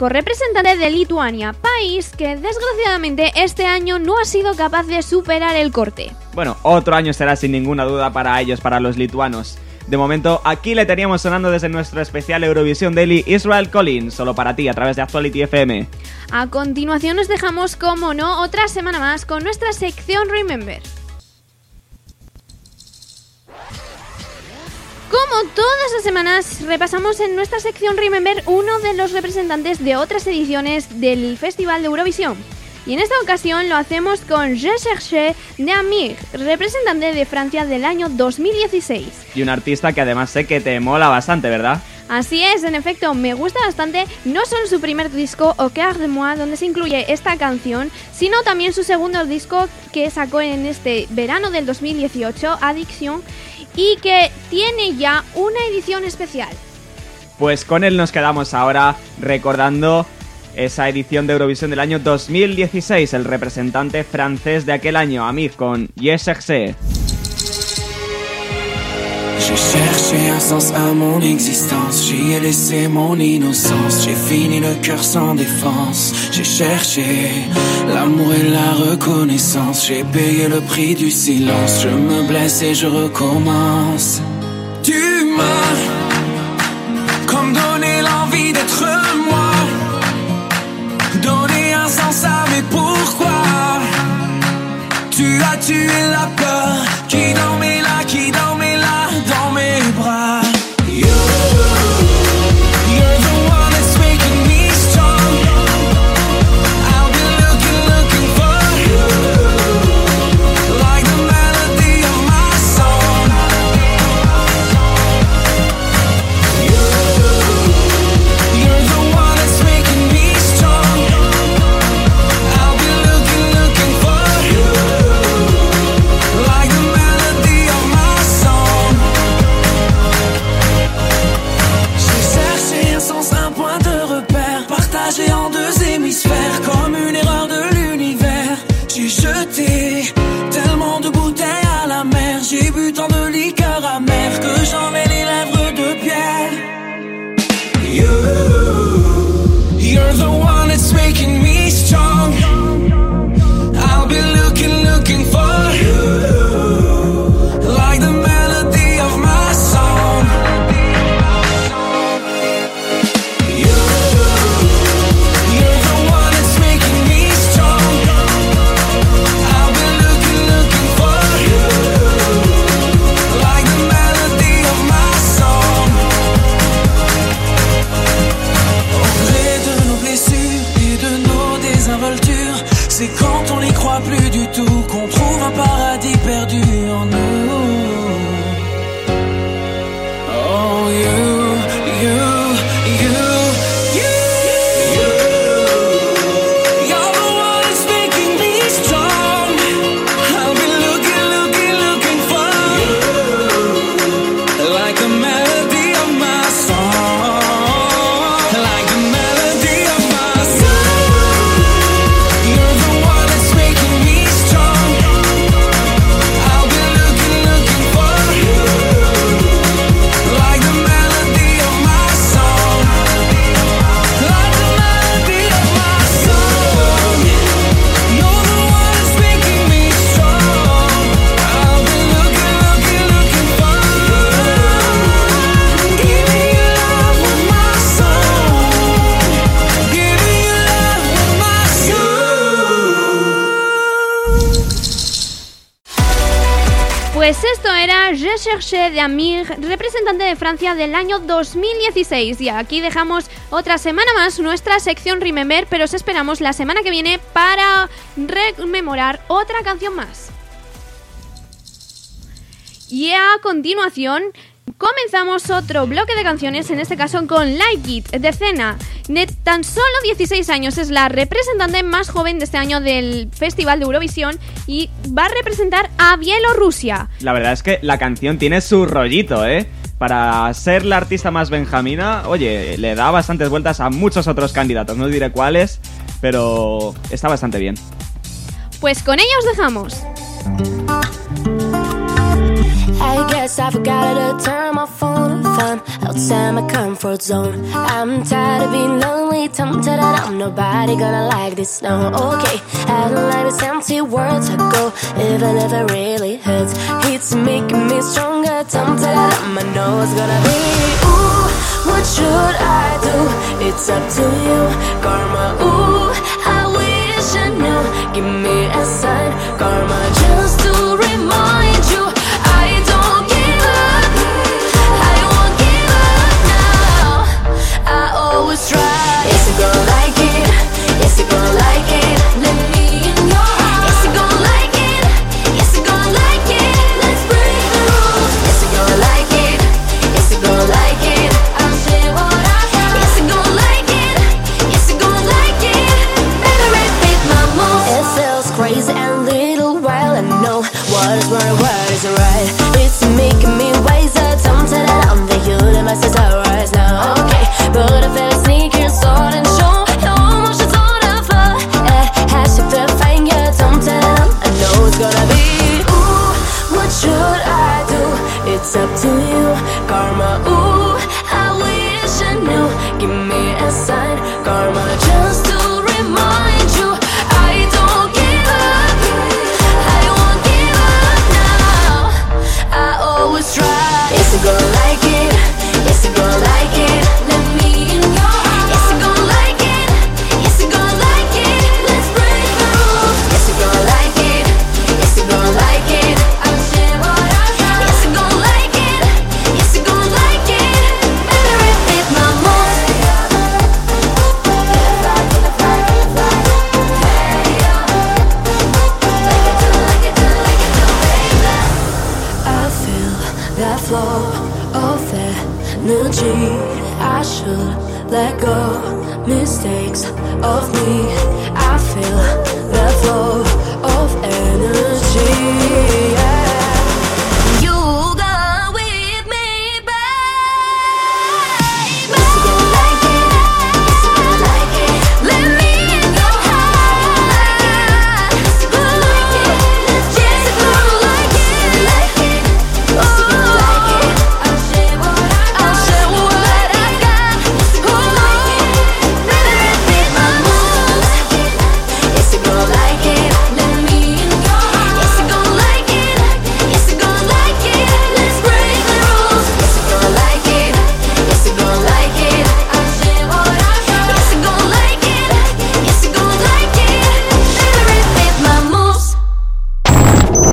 Uzbeklenko, representante de Lituania, país que desgraciadamente este año no ha sido capaz de superar el corte. Bueno, otro año será sin ninguna duda para ellos, para los lituanos. De momento, aquí le teníamos sonando desde nuestro especial Eurovisión Daily Israel Collins, solo para ti, a través de Actuality FM. A continuación nos dejamos, como no, otra semana más con nuestra sección Remember. Semanas, repasamos en nuestra sección Remember uno de los representantes de otras ediciones del Festival de Eurovisión. Y en esta ocasión lo hacemos con Je Cherché de Amir, representante de Francia del año 2016. Y un artista que además sé que te mola bastante, ¿verdad? Así es, en efecto, me gusta bastante no solo su primer disco, Au cœur de moi, donde se incluye esta canción, sino también su segundo disco que sacó en este verano del 2018, Addiction, y que tiene ya una edición especial. Pues con él nos quedamos ahora recordando esa edición de Eurovisión del año 2016, el representante francés de aquel año, Amir, con Yes Cherché. J'ai cherché un sens à mon existence, j'y ai laissé mon innocence, j'ai fini le cœur sans défense, j'ai cherché l'amour et la reconnaissance, j'ai payé le prix du silence, je me blesse et je recommence. Tu m'as comme donné l'envie d'être moi, donné un sens à mes pourquoi. Tu as tué la peur qui dormait là, qui dormait là dans mes bras. J'ai bu tant de liqueurs amères que j'en ai les lèvres de pierre. You, you're the one that's making me strong. Era Je Cherché de Amir, representante de Francia del año 2016. Y aquí dejamos otra semana más nuestra sección Remember, pero os esperamos la semana que viene para rememorar otra canción más. Y a continuación comenzamos otro bloque de canciones, en este caso con Like It, de Cena. De tan solo 16 años es la representante más joven de este año del Festival de Eurovisión y va a representar a Bielorrusia. La verdad es que la canción tiene su rollito, ¿eh? Para ser la artista más benjamina, oye, le da bastantes vueltas a muchos otros candidatos, no diré cuáles, pero está bastante bien. Pues con ella os dejamos. I guess I forgot to turn my phone off. Outside my comfort zone. I'm tired of being lonely, tempted that I'm nobody gonna like this. No, okay. I don't like this empty world I go, even if it really hurts. It's making me stronger, tempted that I'm I know it's gonna be. Ooh, what should I do? It's up to you, karma. Ooh, I wish I knew. Give me a sign, karma. it's up to you. Karma, ooh, I wish I knew. Give me a sign, karma.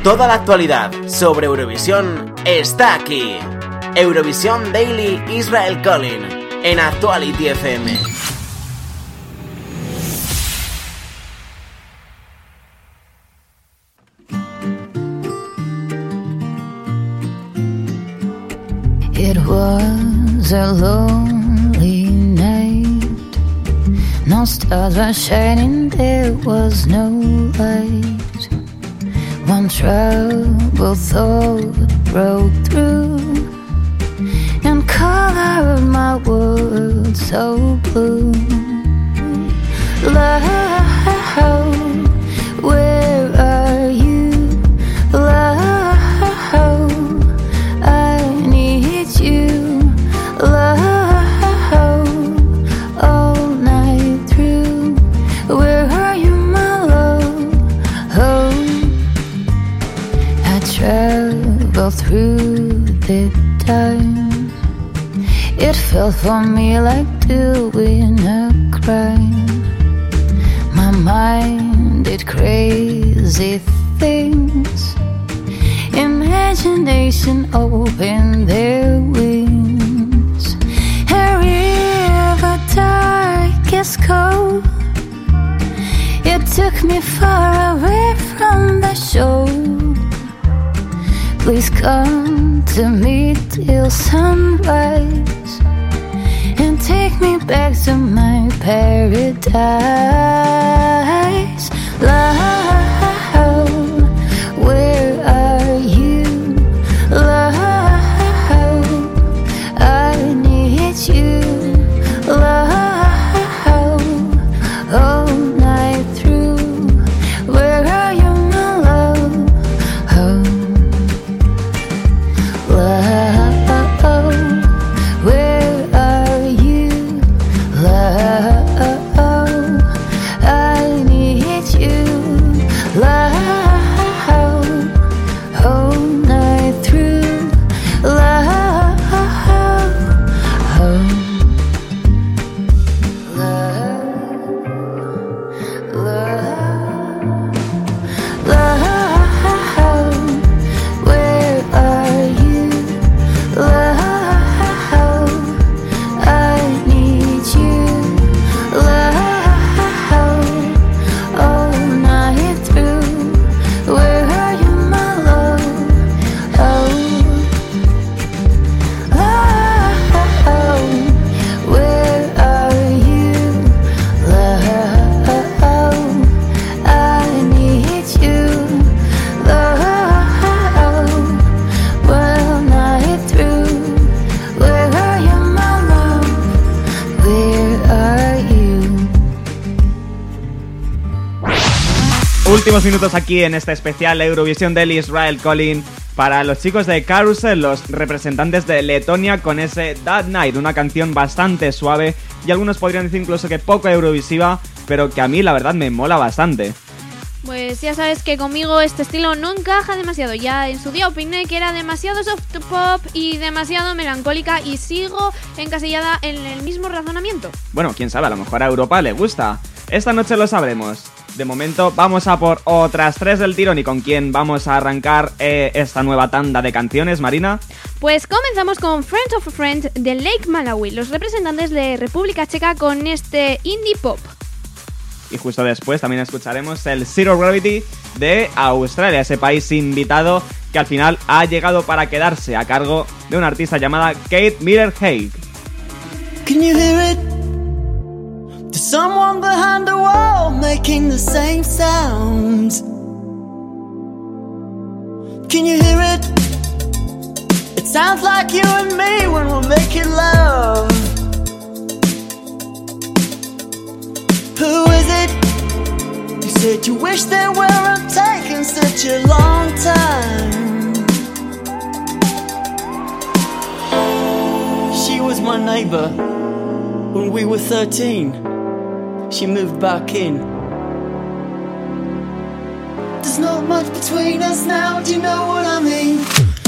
Toda la actualidad sobre Eurovisión está aquí. Eurovisión Daily Israel Collin en Actuality FM. It was a lonely night. No stars were shining, there was no light. One troubled thought broke through and colored my world so blue. Love. fell for me like doing a crime. My mind did crazy things. Imagination opened their wings. A river dark as cold. It took me far away from the shore. Please come to me till sunrise take me back to my paradise. Love minutos aquí en este especial Eurovisión del Israel Calling para los chicos de Carousel, los representantes de Letonia con ese That Night, una canción bastante suave y algunos podrían decir incluso que poco eurovisiva, pero que a mí la verdad me mola bastante. Pues ya sabes que conmigo este estilo no encaja demasiado. Ya en su día opiné que era demasiado soft pop y demasiado melancólica y sigo encasillada en el mismo razonamiento. Bueno, quién sabe, a lo mejor a Europa le gusta. Esta noche lo sabremos. De momento vamos a por otras tres del tirón y con quién vamos a arrancar eh, esta nueva tanda de canciones, Marina. Pues comenzamos con Friend of a Friend de Lake Malawi, los representantes de República Checa con este indie pop. Y justo después también escucharemos el Zero Gravity de Australia, ese país invitado que al final ha llegado para quedarse a cargo de una artista llamada Kate Miller Haig. Can you hear it? There's someone behind the wall making the same sounds. Can you hear it? It sounds like you and me when we're making love. Who is it? You said you wish they weren't taking such a long time. She was my neighbor when we were 13. She moved back in. There's not much between us now, do you know what I mean?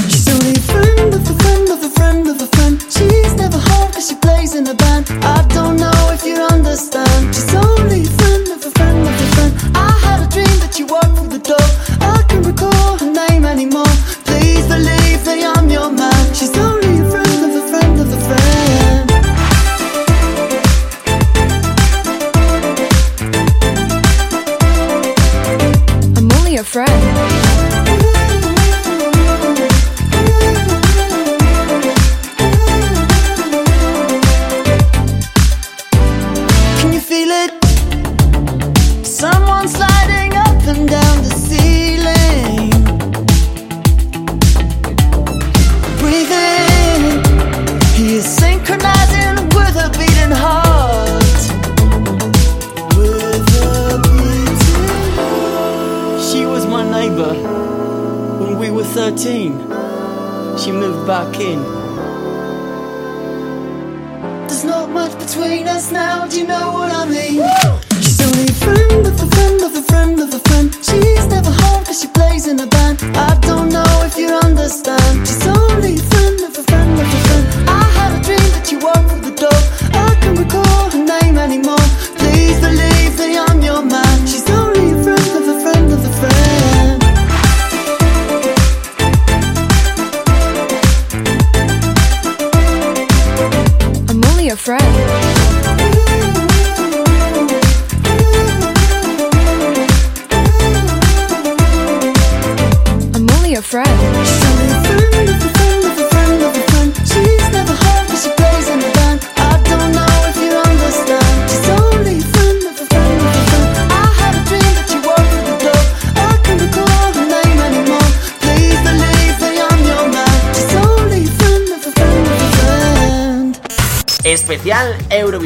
She's only a friend of a friend of a friend of a friend. She's never home cause she plays in a band. I don't know if you understand. She's only a friend of a friend of a friend. I had a dream that you walked through the door. I can't recall her name anymore. Please believe that I'm 13. She moved back in. There's not much between us now, do you know what I mean? She's only a friend of a friend of a friend of a friend. She's never home cause she plays in a band. I don't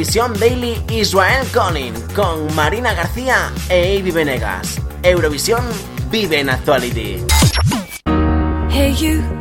Eurovisión Daily Israel Calling con Marina García e Ivy Venegas. Eurovisión vive en Actuality. Hey you.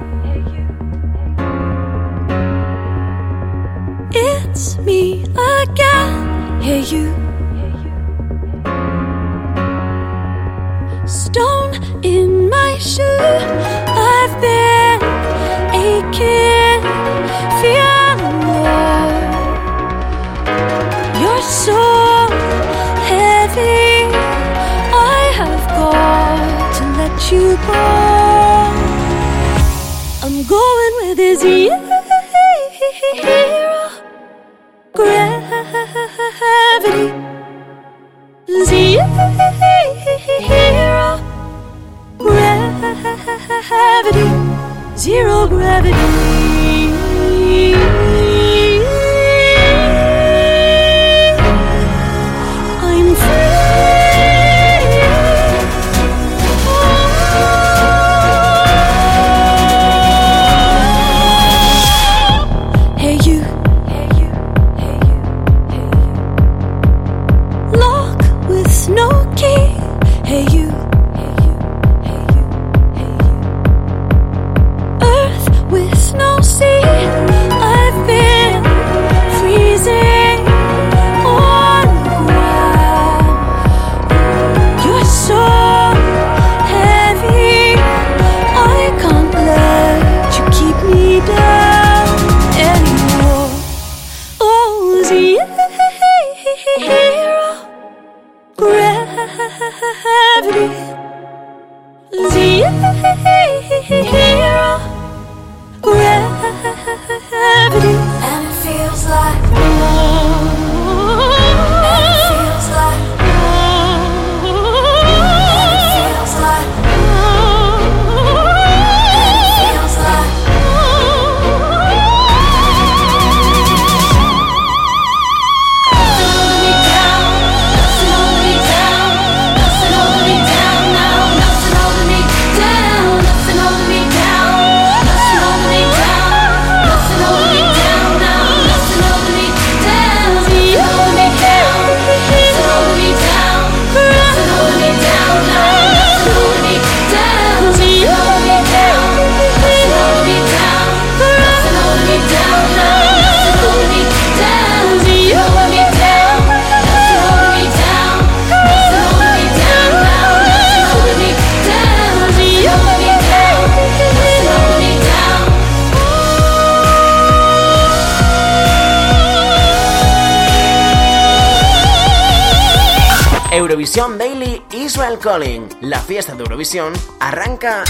Arranca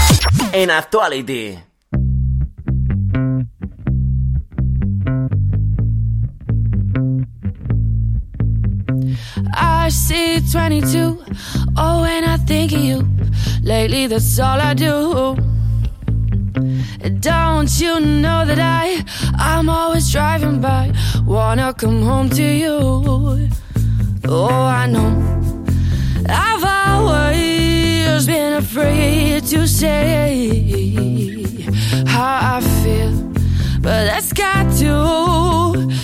en Actuality. I see 22. Oh, when I think of you, lately that's all I do. Don't you know that I, I'm always driving by, wanna come home to you. Oh, say how I feel, but that's got to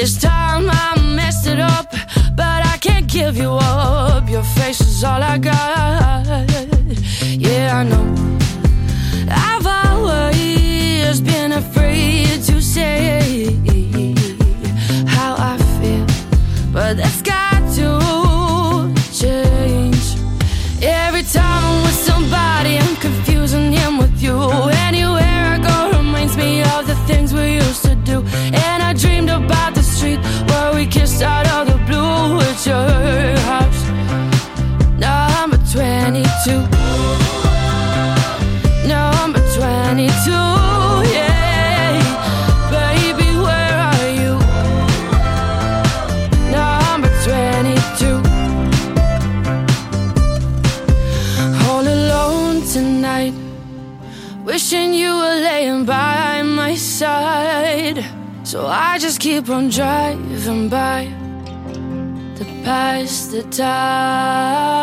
This time I messed it up, but I can't give you up. Your face is all I got. Yeah, I know. I've always been afraid to say how I feel, but that's got keep on driving by to pass the time.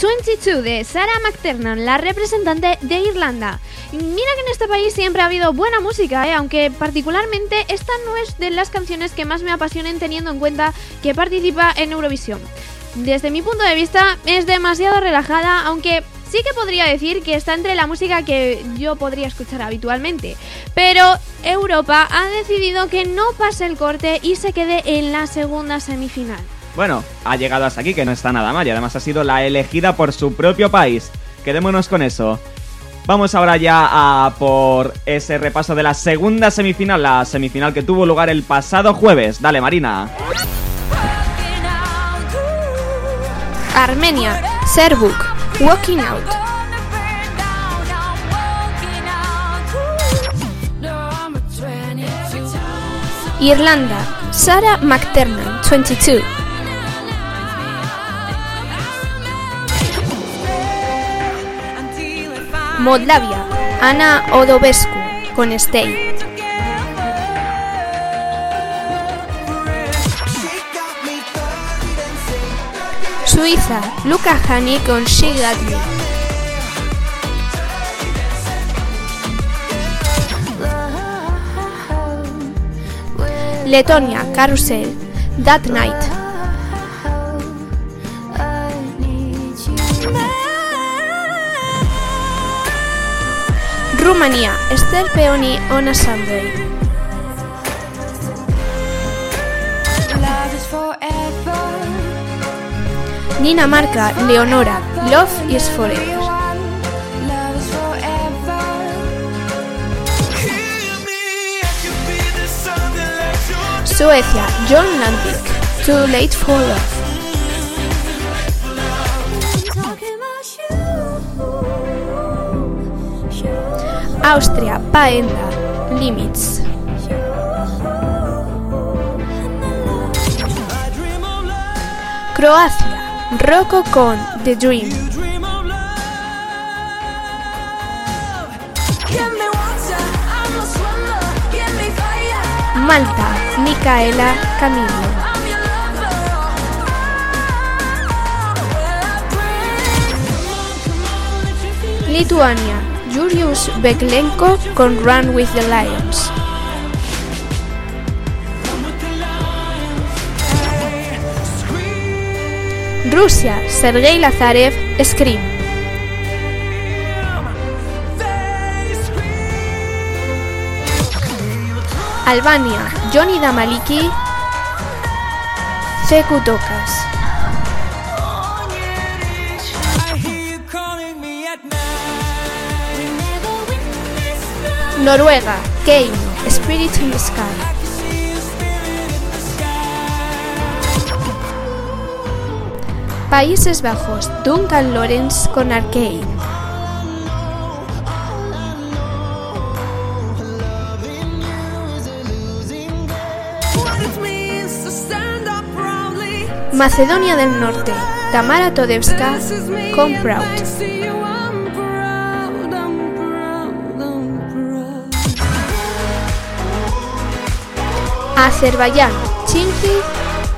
22 de Sarah McTernan, la representante de Irlanda. Mira que en este país siempre ha habido buena música, ¿eh? aunque particularmente esta no es de las canciones que más me apasionen teniendo en cuenta que participa en Eurovisión. Desde mi punto de vista es demasiado relajada, aunque sí que podría decir que está entre la música que yo podría escuchar habitualmente. Pero Europa ha decidido que no pase el corte y se quede en la segunda semifinal. Bueno, ha llegado hasta aquí, que no está nada mal, y además ha sido la elegida por su propio país. Quedémonos con eso. Vamos ahora ya a por ese repaso de la segunda semifinal, la semifinal que tuvo lugar el pasado jueves. Dale, Marina. Armenia, Serbuk, Walking Out. Irlanda, Sarah McTernan, 22. Moldavia, Ana Odobescu, con Stay. Suiza, Luca Hani con She Got Me. Letonia, Carousel, That Night. Rumanía, Esther Peoni on a Sunday. Dinamarca, Leonora, Love is Forever. Suecia, John Landick, Too Late for Love. Austria, Paenda, Limits. Croacia, Rocco con The Dream. Malta, Micaela lover. Lituania, Julius Beklenko con Run with the Lions. Rusia, Sergei Lazarev, Scream. Albania, Johnny Damaliki, Zeku Tokas. Noruega, Keino, Spirit in the Sky. Países Bajos, Duncan Lawrence con proudly. Macedonia del Norte, Tamara Todevska con Proud. Azerbaiyán, Chingy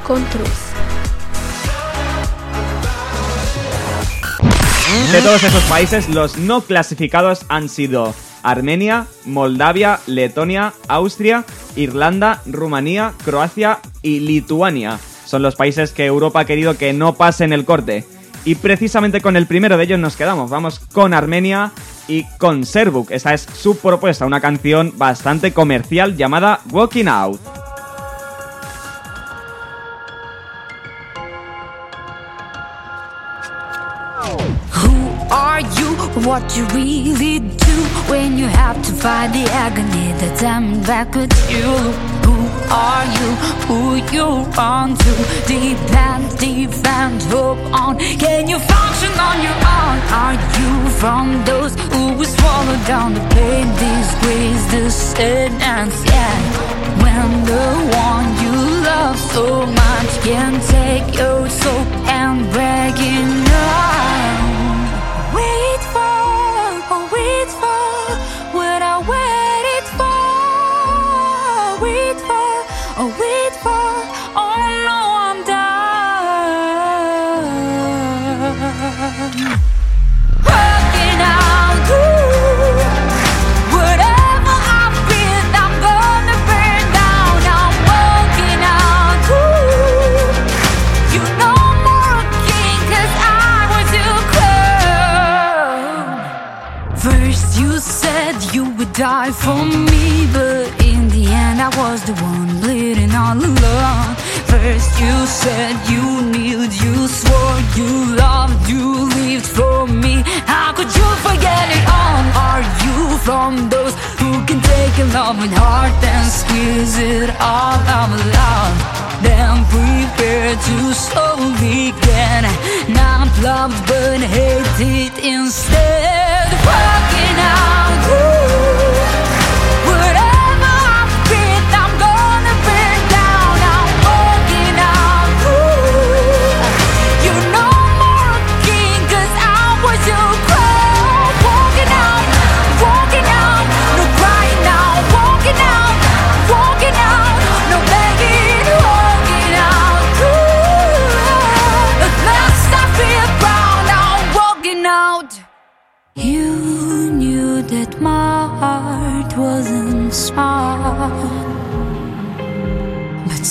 con Truth. De todos esos países, los no clasificados han sido Armenia, Moldavia, Letonia, Austria, Irlanda, Rumanía, Croacia y Lituania. Son los países que Europa ha querido que no pasen el corte. Y precisamente con el primero de ellos nos quedamos. Vamos con Armenia y con Serbuk. Esta es su propuesta, una canción bastante comercial llamada Walking Out. What you really do when you have to fight the agony that's coming back with you? Who are you? Who you run to? Depend, defend, hope on. Can you function on your own? Are you from those who will swallow down the pain, disgrace, the sentence? Yeah. When the one you love so much can take your soul and break it down. Die for me, but in the end I was the one bleeding all alone. First you said you kneeled, you swore you loved, you lived for me. How could you forget it all? Are you from those who can take a loving heart and squeeze it all out loud? then prepare to slowly get not loved but hated instead. Walking out,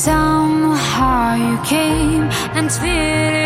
somehow you came and spit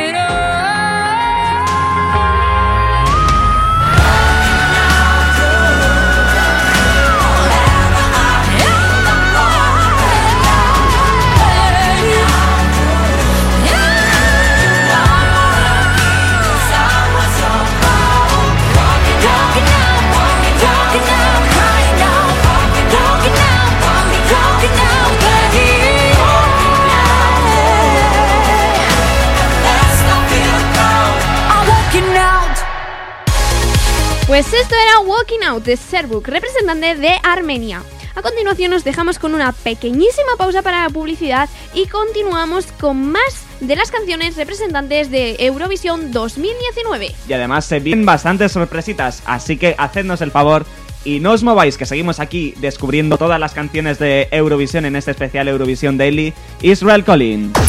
Pues esto era Walking Out de Serbuk, representante de Armenia. A continuación nos dejamos con una pequeñísima pausa para la publicidad y continuamos con más de las canciones representantes de Eurovisión 2019. Y además se vienen bastantes sorpresitas, así que hacednos el favor y no os mováis, que seguimos aquí descubriendo todas las canciones de Eurovisión en este especial Eurovisión Daily. Israel Collins.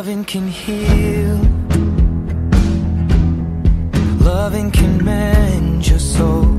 Loving can heal. Loving can mend your soul.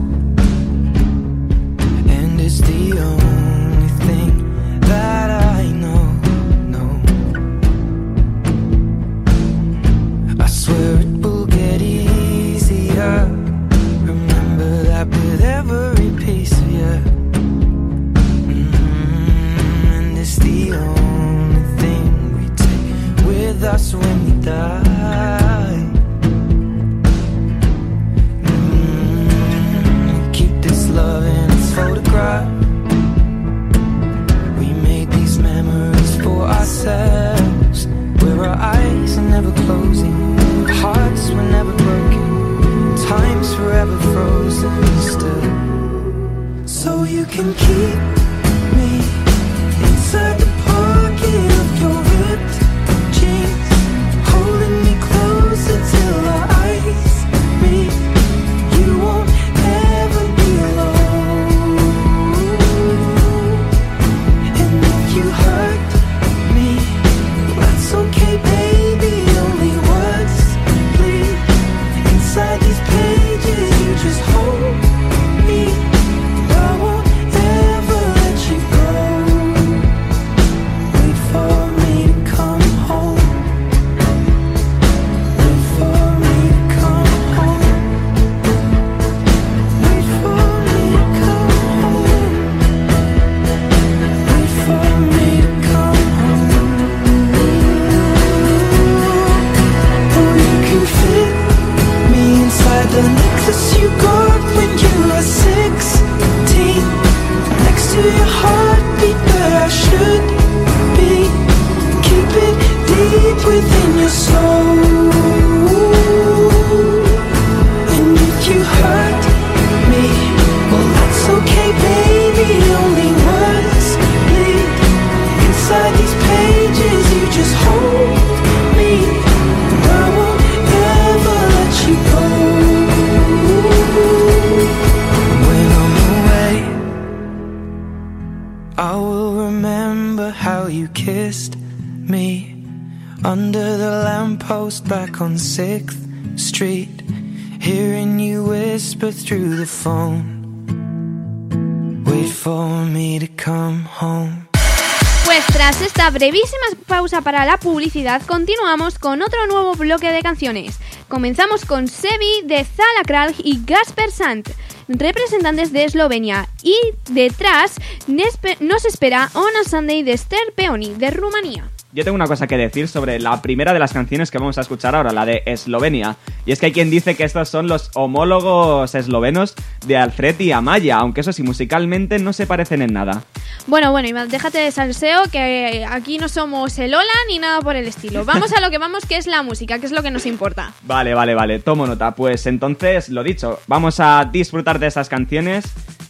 Brevísima pausa para la publicidad, continuamos con otro nuevo bloque de canciones. Comenzamos con Sebi de Zala Kralj y Gasper Sant, representantes de Eslovenia. Y detrás nos espera On a Sunday de Esther Peoni, de Rumanía. Yo tengo una cosa que decir sobre la primera de las canciones que vamos a escuchar ahora, la de Eslovenia. Y es que hay quien dice que estos son los homólogos eslovenos de Alfred y Amaya, aunque eso sí, musicalmente no se parecen en nada. Bueno, bueno, Iván, déjate de salseo, que aquí no somos el Ola ni nada por el estilo. Vamos a lo que vamos, que es la música, que es lo que nos importa. Vale, vale, vale, tomo nota. Pues entonces, lo dicho, vamos a disfrutar de esas canciones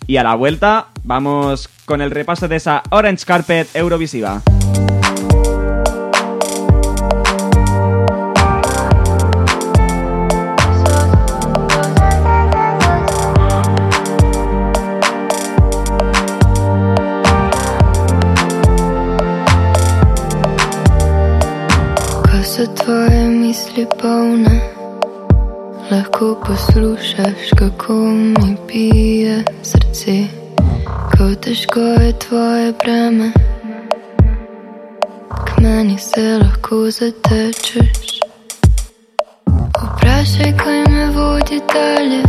y a la vuelta vamos con el repaso de esa Orange Carpet Eurovisiva. Polne, lahko poslušaš, kako mi pije srce. Ko težko je tvoje breme, k meni se lahko zatečeš. Vprašaj, kaj me vodi dalje,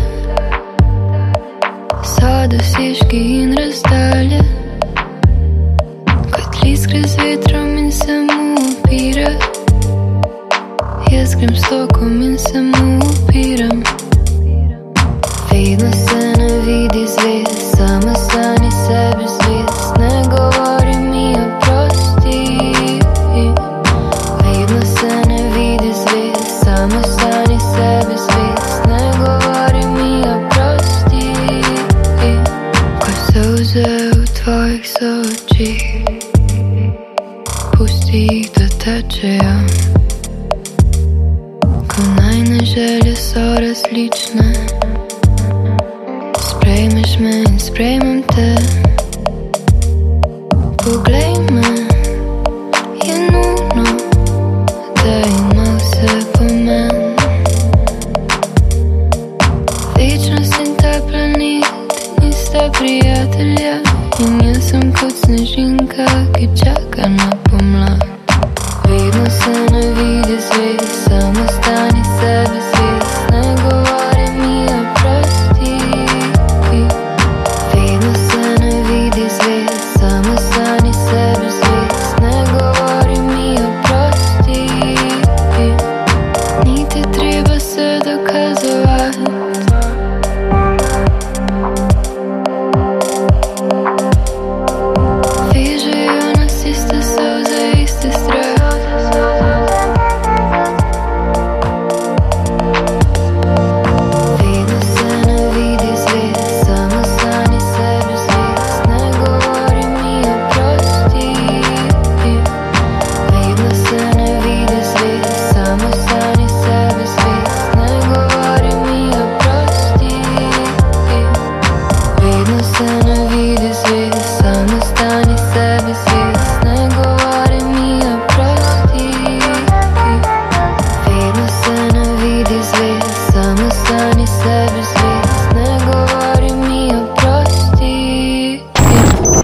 so dosežki in razdalje. Kot list gre z vetrom in se mu upira. beskrivim sto kojim se mu upiram Vidno se ne vidi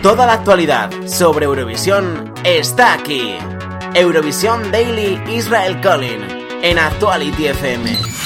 Toda la actualidad sobre Eurovisión está aquí. Eurovisión Daily Israel Collin en Actuality FM.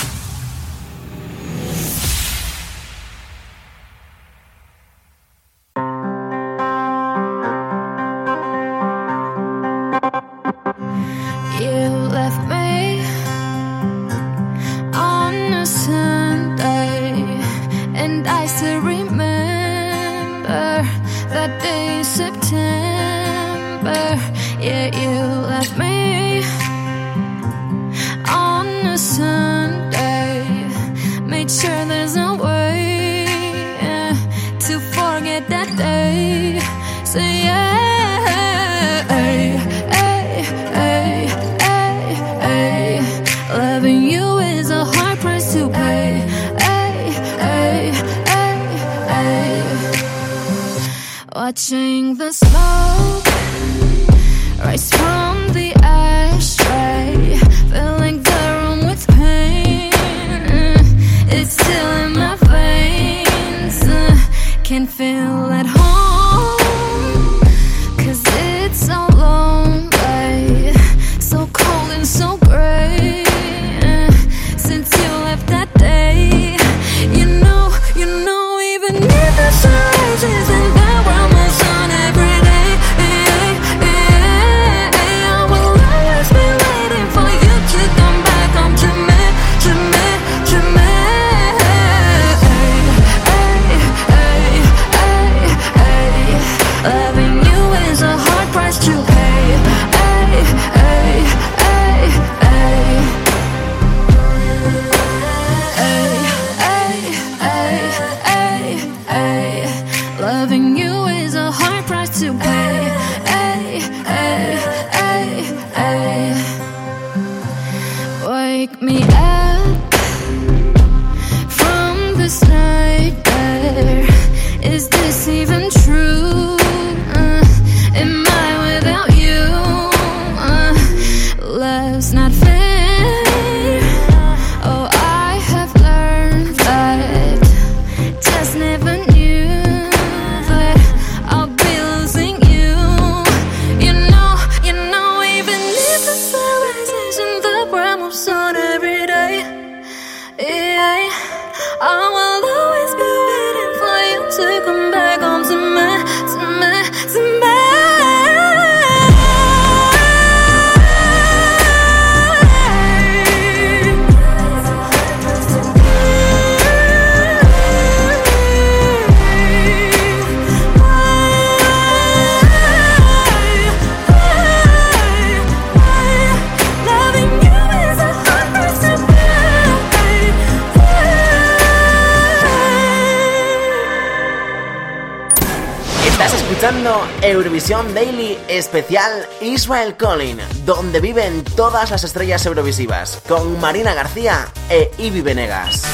Israel Collin, donde viven todas las estrellas eurovisivas, con Marina García e Ibi Venegas.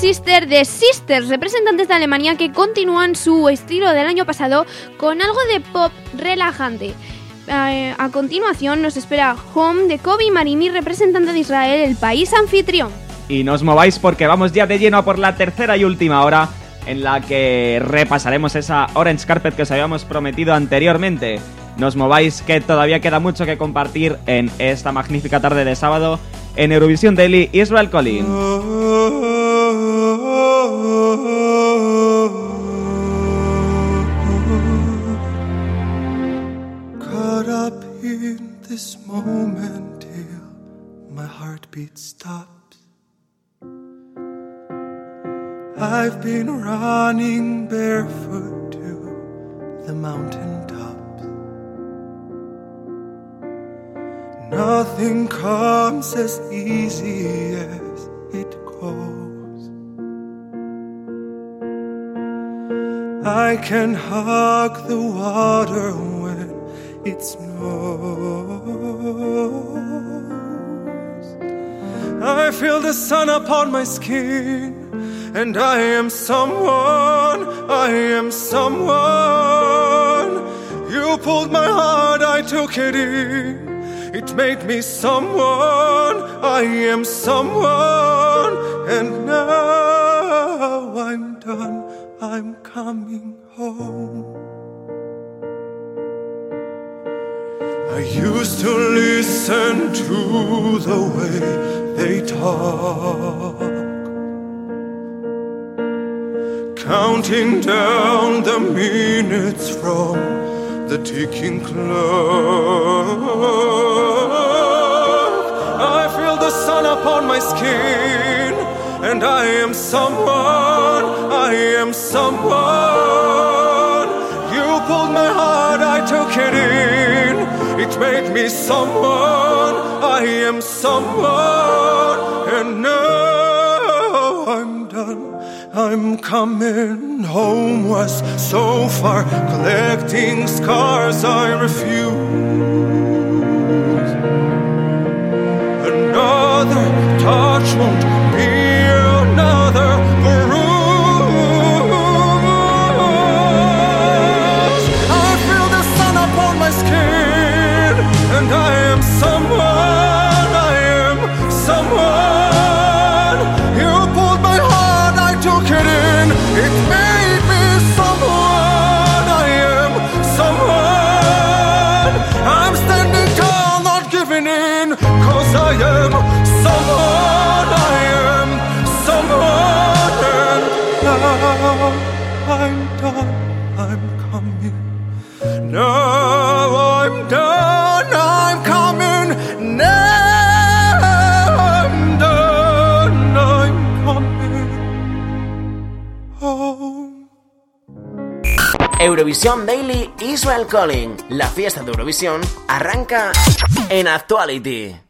Sister de Sisters, representantes de Alemania que continúan su estilo del año pasado con algo de pop relajante. Eh, a continuación nos espera Home de Kobe Marimi, representante de Israel, el país anfitrión. Y no os mováis porque vamos ya de lleno a por la tercera y última hora en la que repasaremos esa Orange Carpet que os habíamos prometido anteriormente. No os mováis que todavía queda mucho que compartir en esta magnífica tarde de sábado en Eurovisión Daily Israel Collins. This moment till my heartbeat stops. I've been running barefoot to the mountain tops. Nothing comes as easy as it goes. I can hug the water it snows. I feel the sun upon my skin, and I am someone, I am someone. You pulled my heart, I took it in. It made me someone, I am someone, and now I'm done, I'm coming home. I used to listen to the way they talk, counting down the minutes from the ticking clock. I feel the sun upon my skin, and I am someone, I am someone. You pulled my heart, I took it in. It made me someone, I am someone, and now I'm done. I'm coming home. Was so far, collecting scars I refuse. Another touch won't be another Eurovisión Daily Israel Calling. La fiesta de Eurovisión arranca en Actuality.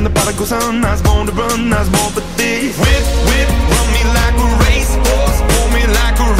be the prodigal son. I was born to run, I was born for this. Whip, whip, run me like a racehorse. Pull me like a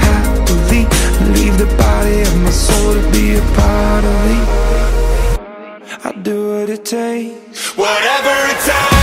leave the body of my soul to be a part of me. I do what it takes. Whatever it takes.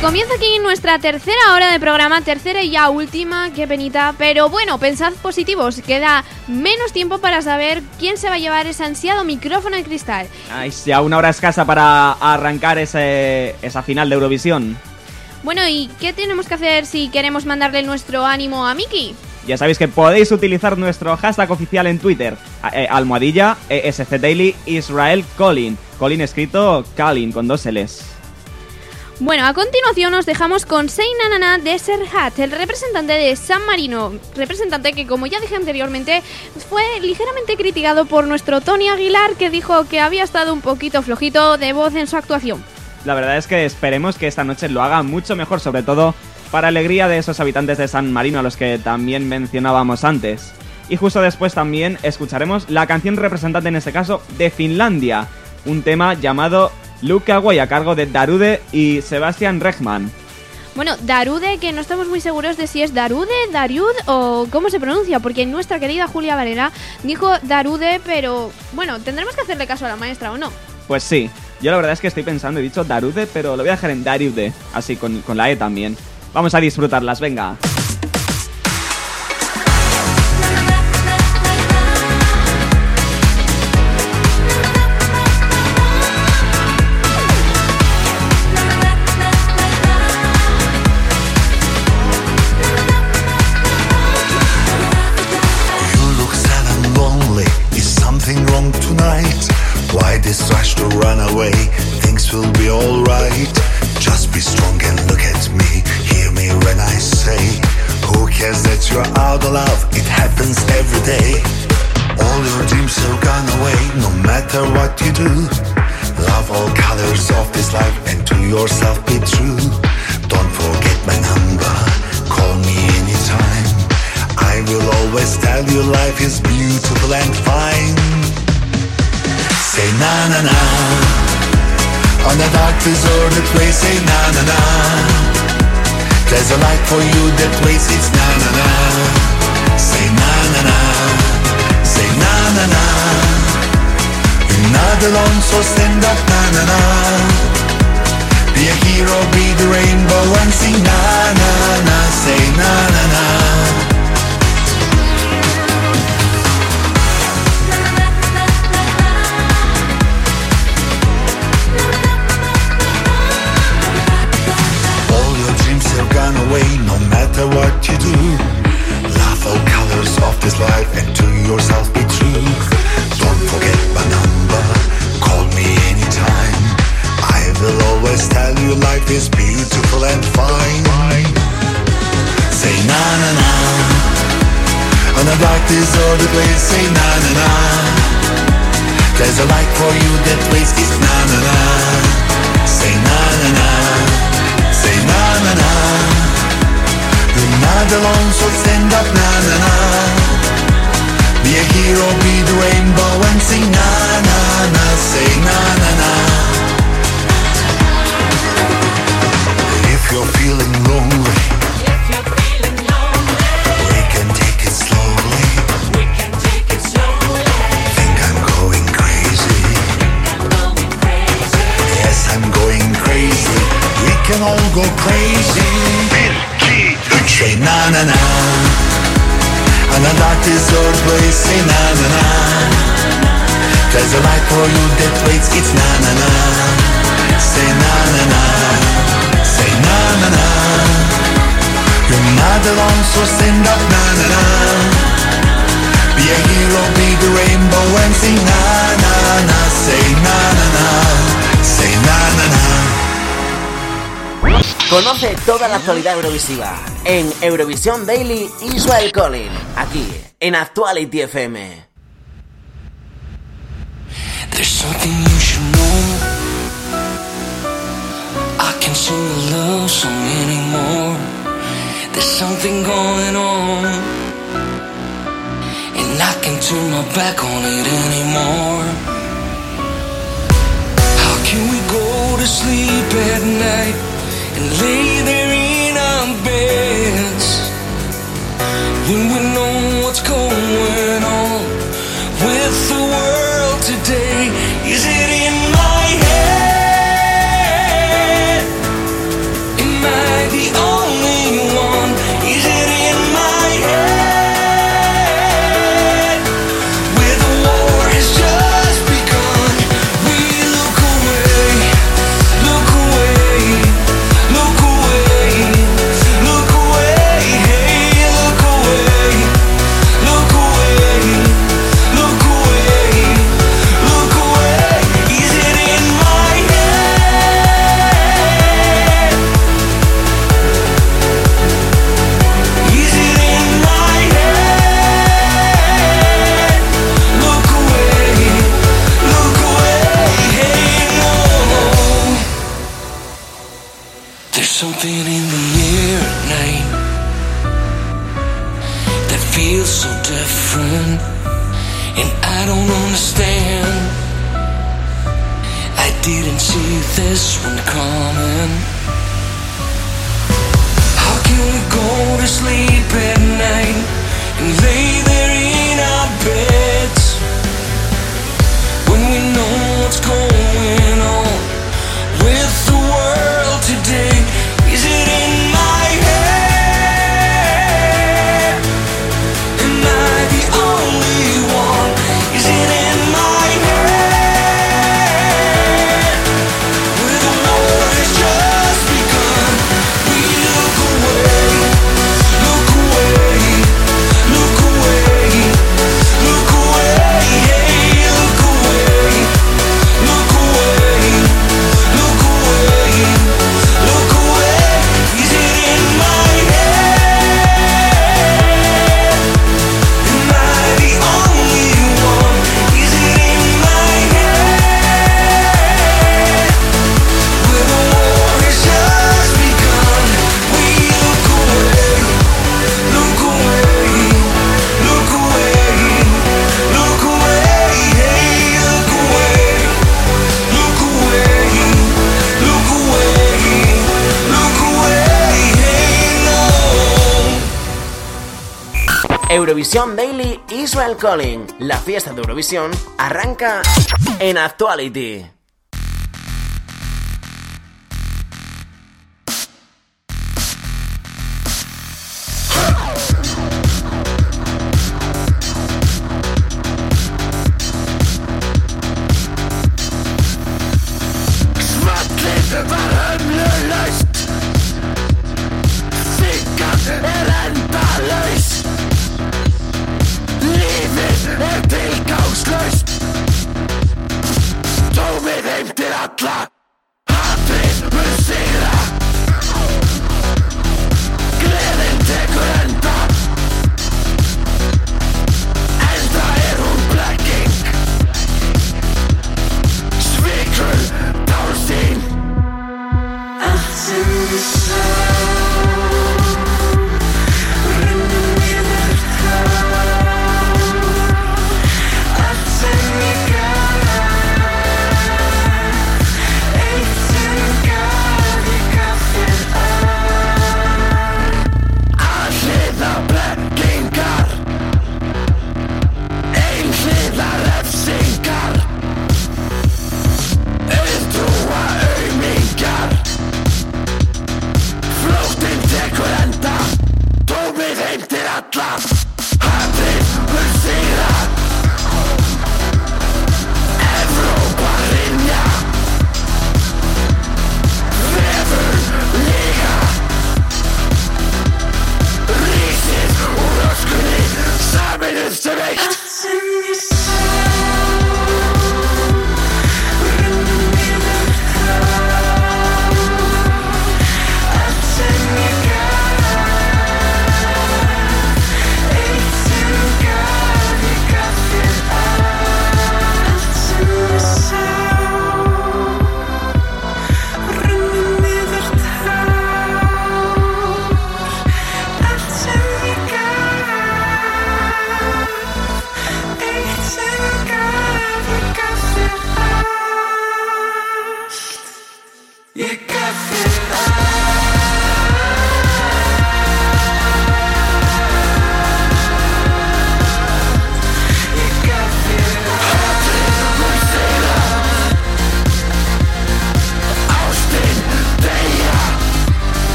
Comienza aquí nuestra tercera hora de programa, tercera y ya última, qué penita. Pero bueno, pensad positivos, queda menos tiempo para saber quién se va a llevar ese ansiado micrófono de cristal. Ay, ya una hora escasa para arrancar ese, esa final de Eurovisión. Bueno, ¿y qué tenemos que hacer si queremos mandarle nuestro ánimo a Miki? Ya sabéis que podéis utilizar nuestro hashtag oficial en Twitter, a- eh, almohadilla ESC Daily Israel Colin. Colin escrito Colin con dos L's. Bueno, a continuación nos dejamos con Sei Nanana de Serhat, el representante de San Marino, representante que como ya dije anteriormente fue ligeramente criticado por nuestro Tony Aguilar que dijo que había estado un poquito flojito de voz en su actuación. La verdad es que esperemos que esta noche lo haga mucho mejor, sobre todo para alegría de esos habitantes de San Marino a los que también mencionábamos antes. Y justo después también escucharemos la canción representante en este caso de Finlandia, un tema llamado Lukawa a cargo de Darude y Sebastian Rechman. Bueno, Darude, que no estamos muy seguros de si es Darude, Dariud o cómo se pronuncia, porque nuestra querida Julia Valera dijo Darude, pero bueno, tendremos que hacerle caso a la maestra o no. Pues sí, yo la verdad es que estoy pensando, he dicho Darude, pero lo voy a dejar en Darude, así con, con la E también. Vamos a disfrutarlas, venga. Things will be alright. Just be strong and look at me. Hear me when I say, Who cares that you're out of love? It happens every day. All your dreams have gone away, no matter what you do. Love all colors of this life and to yourself be true. Don't forget my number, call me anytime. I will always tell you life is beautiful and fine. Say na na na. On a dark deserted way, say na na na. There's a light for you that waits, it's na na na. Say na na na. Say na na na. You're not alone, so stand up, na na na. Be a hero, be the rainbow and sing na na na. Say na na na. Gone away, no matter what you do. Laugh all colors of this life and to yourself be true. Don't forget my number, call me anytime. I will always tell your life is beautiful and fine. Say na na na. On a dark deserted place, say na na na. There's a light for you that place is na na na. Say na na na. Say na na na. You're not alone, so stand it's na na na. Say na na na. Say na na na. You're not alone, so stand up na na na. Be a hero, be the rainbow and sing na na na. Say na na na. Say na na na. Conoce toda la actualidad eurovisiva en Eurovisión Daily Israel Collin, aquí en Actuality FM. There's something Sing a love song anymore. There's something going on. And I can't turn my back on it anymore. How can we go to sleep at night and lay there in our beds when we know what's going on with the world this one coming. Eurovisión Daily Israel Calling. La fiesta de Eurovisión arranca en Actuality.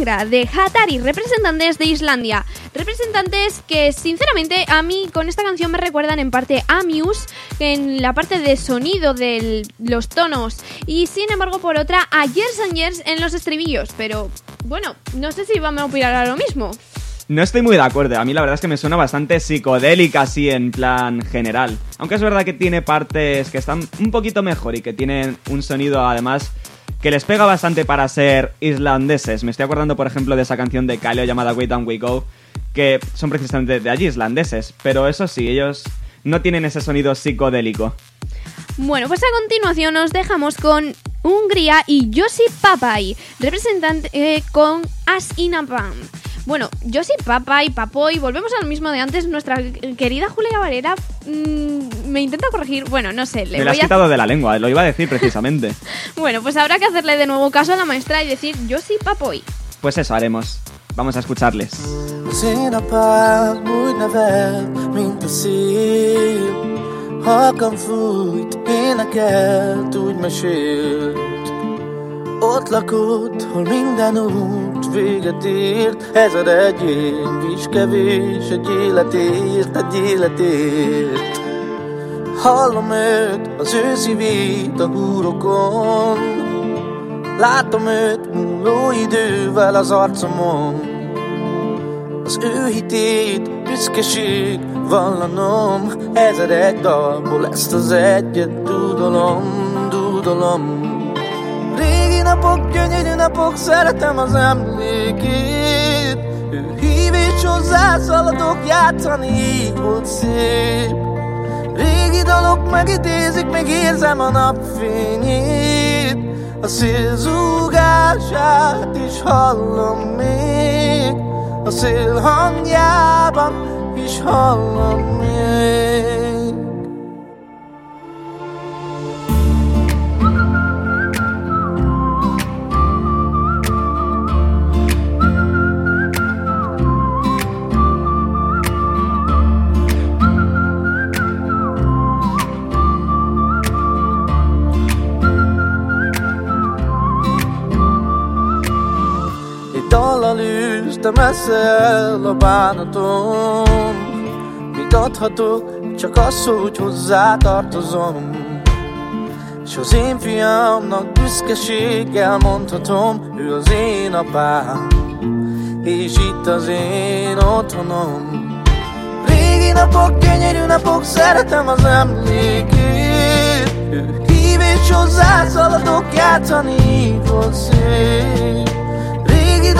De Hatari, representantes de Islandia. Representantes que sinceramente a mí con esta canción me recuerdan en parte a Muse, en la parte de sonido de los tonos, y sin embargo por otra a Years and Years en los estribillos. Pero bueno, no sé si vamos a opinar a lo mismo. No estoy muy de acuerdo, a mí la verdad es que me suena bastante psicodélica así en plan general. Aunque es verdad que tiene partes que están un poquito mejor y que tienen un sonido además que les pega bastante para ser islandeses. Me estoy acordando por ejemplo de esa canción de Kaleo llamada Way Down We Go, que son precisamente de allí islandeses, pero eso sí, ellos no tienen ese sonido psicodélico. Bueno, pues a continuación nos dejamos con Hungría y Josip Papai, representante eh, con As in a Band. Bueno, Josip Papai, Papoy, volvemos al mismo de antes. Nuestra querida Julia Varela mm, me intenta corregir. Bueno, no sé, le Me lo has a... quitado de la lengua, lo iba a decir precisamente. Bueno, pues habrá que hacerle de nuevo caso a la maestra y decir Josip Papoy. Pues eso haremos. Vamos a escucharles. Ott lakott, hol minden út véget ért. Ezer egy év is kevés egy életért, egy életért Hallom őt, az ő szívét a húrokon. Látom őt múló idővel az arcomon. Az ő hitét büszkeség vallanom. Ezer egy dalból ezt az egyet dúdolom, dúdolom napok, gyönyörű napok, szeretem az emlékét. Ő hív és hozzá szaladok, játszani így volt szép. Régi dalok megidézik, még érzem a napfényét A szél zúgását is hallom még. A szél hangjában is hallom még űztem eszel a bánatom. Mit adhatok, csak az, hogy hozzá tartozom. S az én fiamnak büszkeséggel mondhatom Ő az én apám. És itt az én otthonom. Régi napok, gyönyörű napok, szeretem az emlékét. Hív és hozzá szaladok, játszani volt szép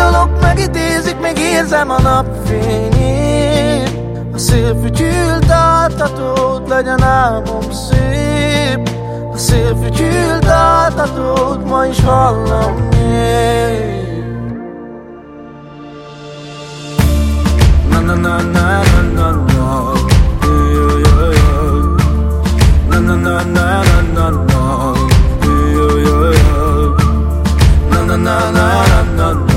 Dalok megidézik, még érzem a napfényét A szél fütyült altatót, legyen álmom szép A szél fütyült altatót, ma is hallom még Na na na na na na na. Na na na na na na na. Na na na na na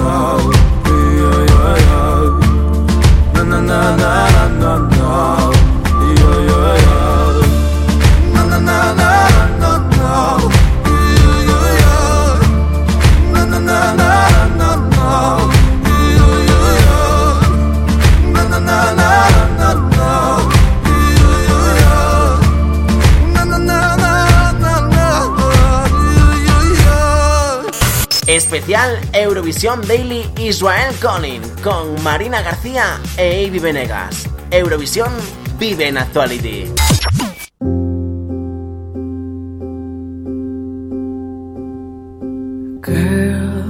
Especial Eurovisión Daily Israel Calling con Marina García e Avi Venegas. Eurovisión vive en Actuality. Girl,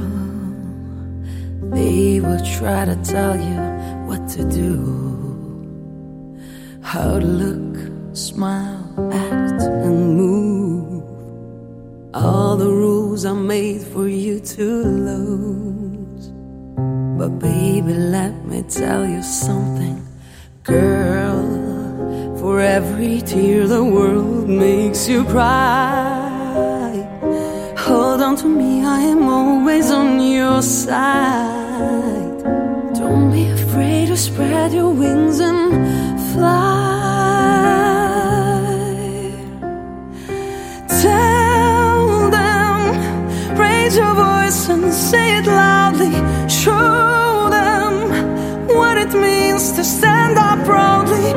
they will try to tell you what to do, how to look, smile, act, and move. All the rules are made for you to lose. But baby, let me tell you something, girl. For every tear the world makes you cry. Hold on to me, I am always on your side. Don't be afraid to spread your wings and fly. say it loudly. Show them what it means to stand up proudly.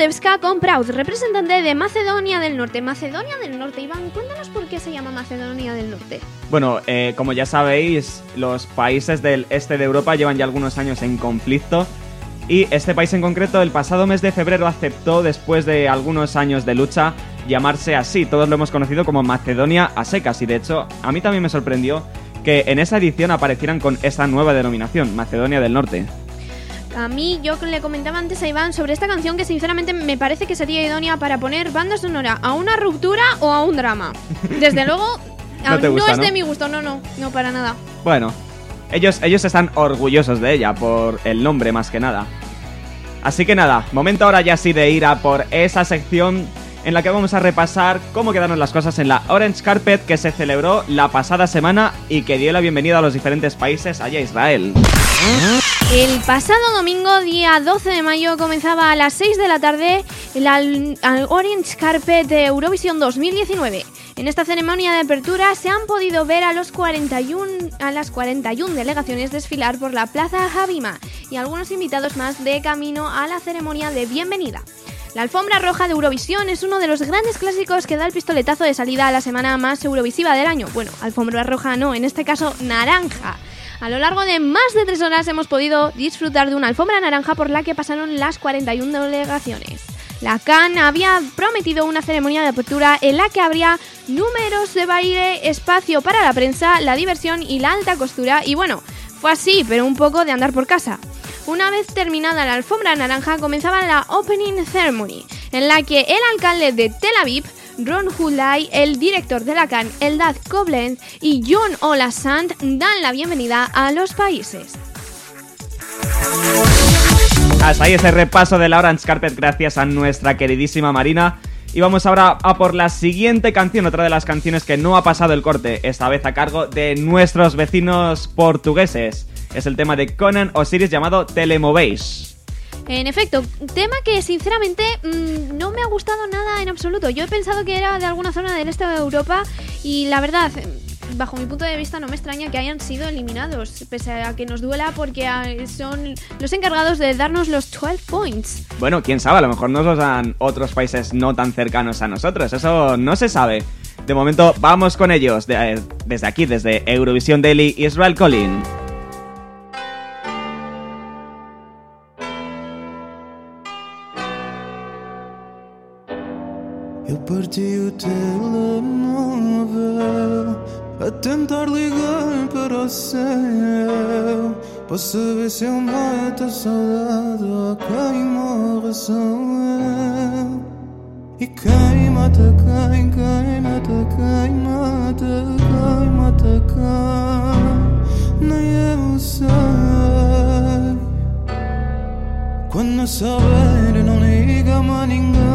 Tamara Todevska con Proud, representante de Macedonia del Norte. Macedonia del Norte, Iván, cuéntanos por qué se llama Macedonia del Norte. Bueno, eh, como ya sabéis, los países del este de Europa llevan ya algunos años en conflicto y este país en concreto el pasado mes de febrero aceptó, después de algunos años de lucha, llamarse así. Todos lo hemos conocido como Macedonia a secas y de hecho a mí también me sorprendió que en esa edición aparecieran con esta nueva denominación, Macedonia del Norte. A mí, yo le comentaba antes a Iván sobre esta canción que sinceramente me parece que sería idónea para poner banda sonora a una ruptura o a un drama. Desde luego, No es ¿no? de mi gusto, no, no, no para nada. Bueno, ellos, ellos están orgullosos de ella por el nombre más que nada. Así que nada, momento ahora ya sí de ir a por esa sección en la que vamos a repasar cómo quedaron las cosas en la Orange Carpet que se celebró la pasada semana y que dio la bienvenida a los diferentes países allá a Israel. El pasado domingo, día 12 de mayo, comenzaba a las 6 de la tarde al Orange Carpet de Eurovisión 2019. En esta ceremonia de apertura se han podido ver a, los 41, a las 41 delegaciones desfilar por la Plaza Habima y algunos invitados más de camino a la ceremonia de bienvenida. La alfombra roja de Eurovisión es uno de los grandes clásicos que da el pistoletazo de salida a la semana más eurovisiva del año. Bueno, alfombra roja no, en este caso naranja. A lo largo de más de tres horas hemos podido disfrutar de una alfombra naranja por la que pasaron las 41 delegaciones. La CAN había prometido una ceremonia de apertura en la que habría números de baile, espacio para la prensa, la diversión y la alta costura. Y bueno, fue así, pero un poco de andar por casa. Una vez terminada la alfombra naranja comenzaba la Opening Ceremony, en la que el alcalde de Tel Aviv, Ron Hulay, el director de la CAN, Eldad Koblenz y John Olasand dan la bienvenida a los países. Hasta ahí ese repaso de la Orange Carpet gracias a nuestra queridísima Marina. Y vamos ahora a por la siguiente canción, otra de las canciones que no ha pasado el corte, esta vez a cargo de nuestros vecinos portugueses. Es el tema de Conan Osiris llamado Telemovéis. En efecto, tema que sinceramente mm, no me ha gustado nada en absoluto. Yo he pensado que era de alguna zona del este de Europa y la verdad, bajo mi punto de vista no me extraña que hayan sido eliminados, pese a que nos duela porque ah, son los encargados de darnos los 12 points. Bueno, quién sabe, a lo mejor nos los dan otros países no tan cercanos a nosotros, eso no se sabe. De momento, vamos con ellos, de- desde aquí, desde Eurovisión Daily, Israel Collin. Eu parti o telemóvel a tentar ligar para o céu para saber se eu mato a saudade ou quem morre sou eu. E quem mata quem, quem mata quem mata quem mata quem, nem eu sei. Quando souber, não liga mais ninguém.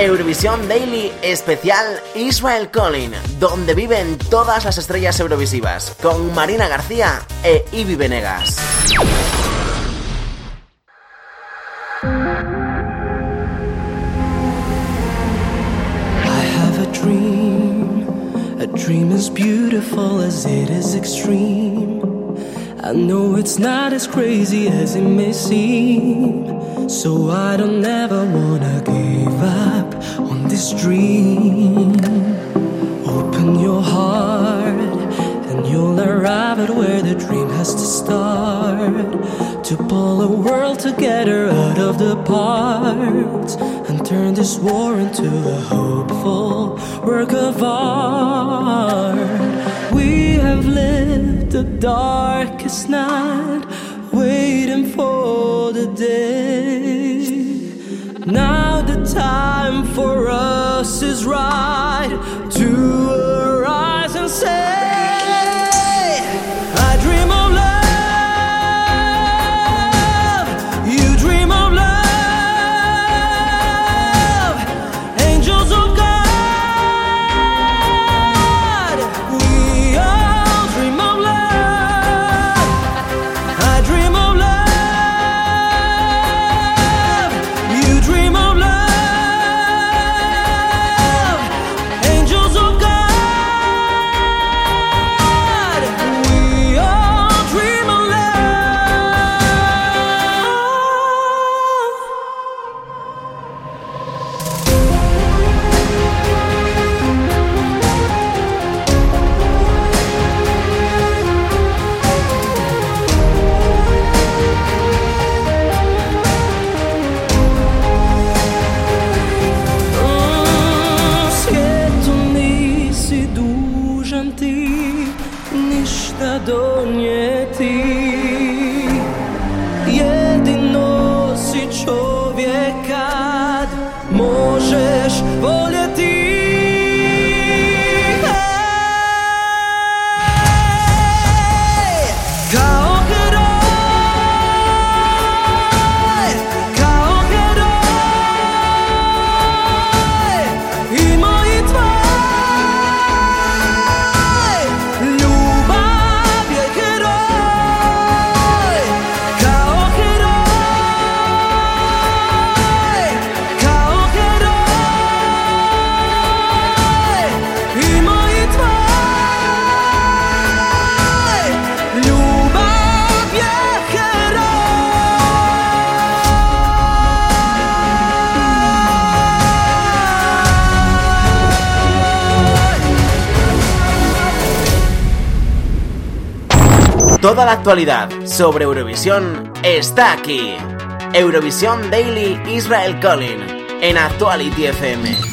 Eurovisión Daily especial Israel Collin, donde viven todas las estrellas eurovisivas, con Marina García e Ibi Venegas. I have a dream, a dream as beautiful as it is extreme. I know it's not as crazy as it may seem, so I don't ever want street. Toda la actualidad sobre Eurovisión está aquí. Eurovisión Daily Israel Calling en Actuality FM.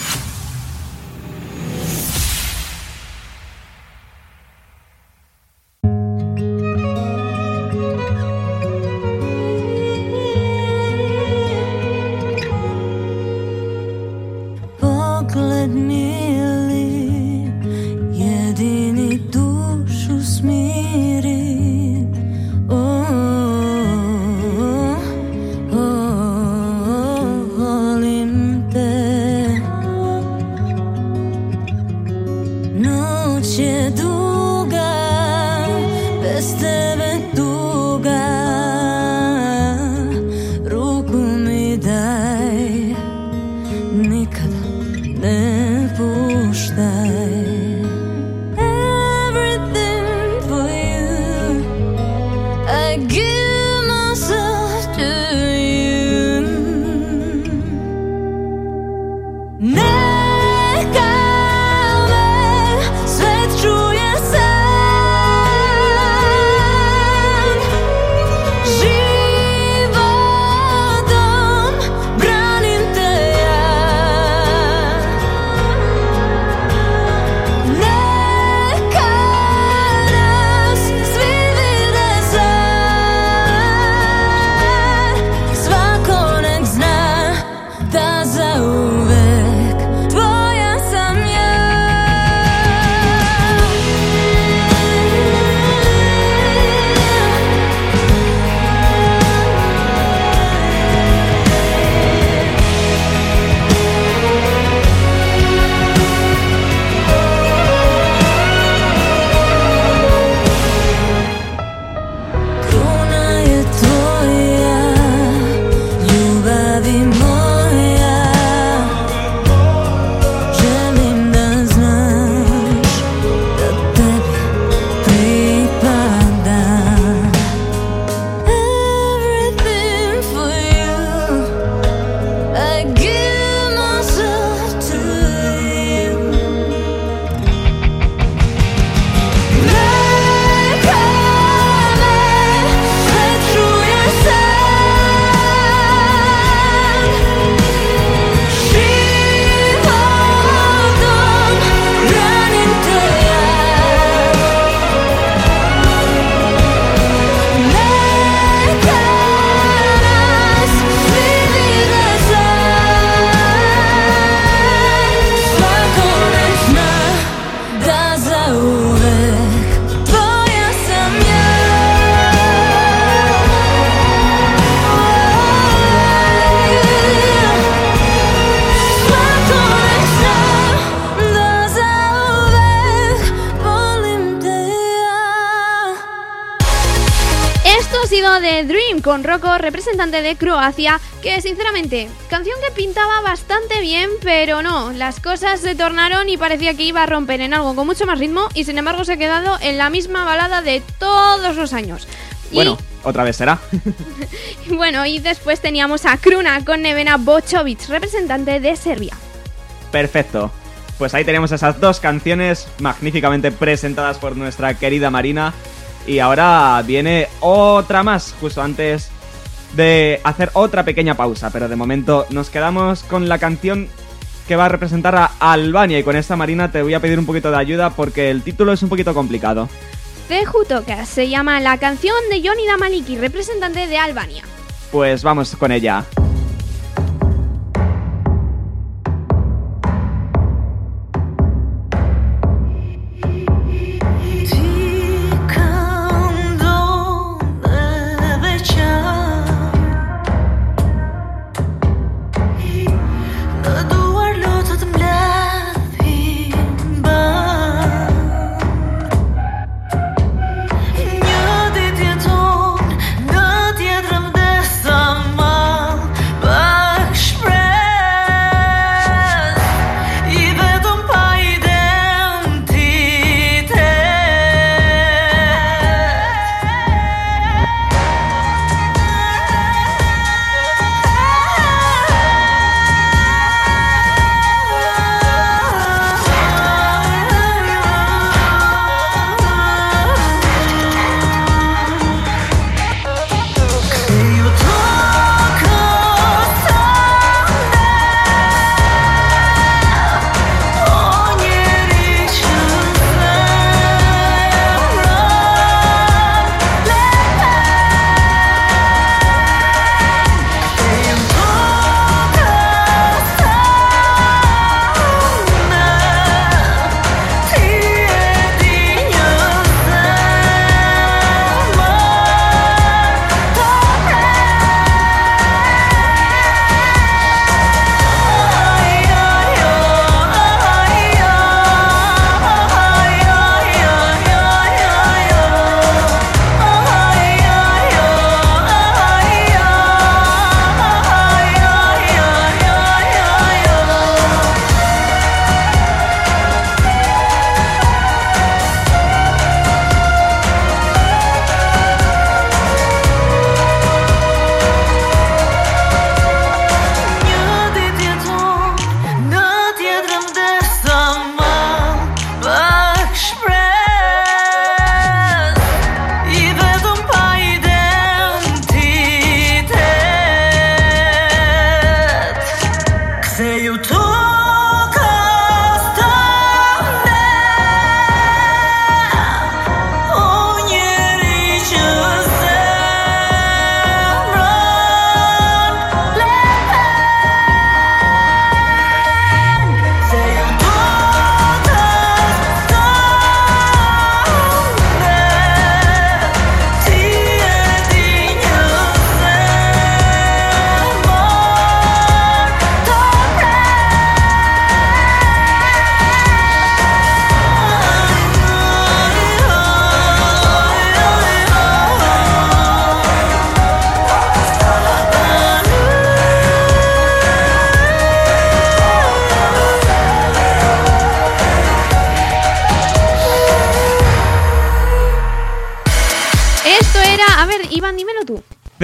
Representante de Croacia, que sinceramente, canción que pintaba bastante bien, pero no, las cosas se tornaron y parecía que iba a romper en algo con mucho más ritmo y sin embargo se ha quedado en la misma balada de todos los años. Y- Bueno, otra vez será. bueno, y después teníamos a Kruna con Nevena Bochovic, representante de Serbia. Perfecto. Pues ahí tenemos esas dos canciones magníficamente presentadas por nuestra querida Marina. Y ahora viene otra más, justo antes de hacer otra pequeña pausa. Pero de momento nos quedamos con la canción que va a representar a Albania. Y con esta Marina te voy a pedir un poquito de ayuda porque el título es un poquito complicado. Toka se llama la canción de Johnny Damaliki, representante de Albania. Pues vamos con ella.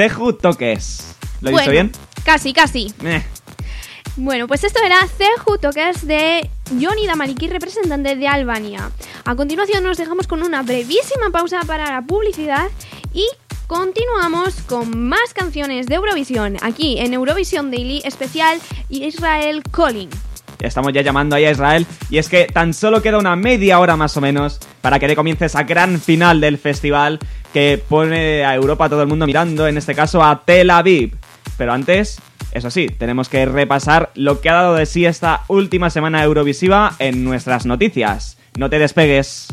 Ceju Toques. ¿Lo he bueno, dicho bien? Casi, casi. Eh. Bueno, pues esto era Ceju Toques de Johnny Damaliki, representante de Albania. A continuación nos dejamos con una brevísima pausa para la publicidad y continuamos con más canciones de Eurovisión aquí en Eurovisión Daily especial Israel Calling. Estamos ya llamando ahí a Israel y es que tan solo queda una media hora más o menos para que comience esa gran final del festival que pone a Europa todo el mundo mirando, en este caso a Tel Aviv. Pero antes, eso sí, tenemos que repasar lo que ha dado de sí esta última semana Eurovisiva en nuestras noticias. No te despegues.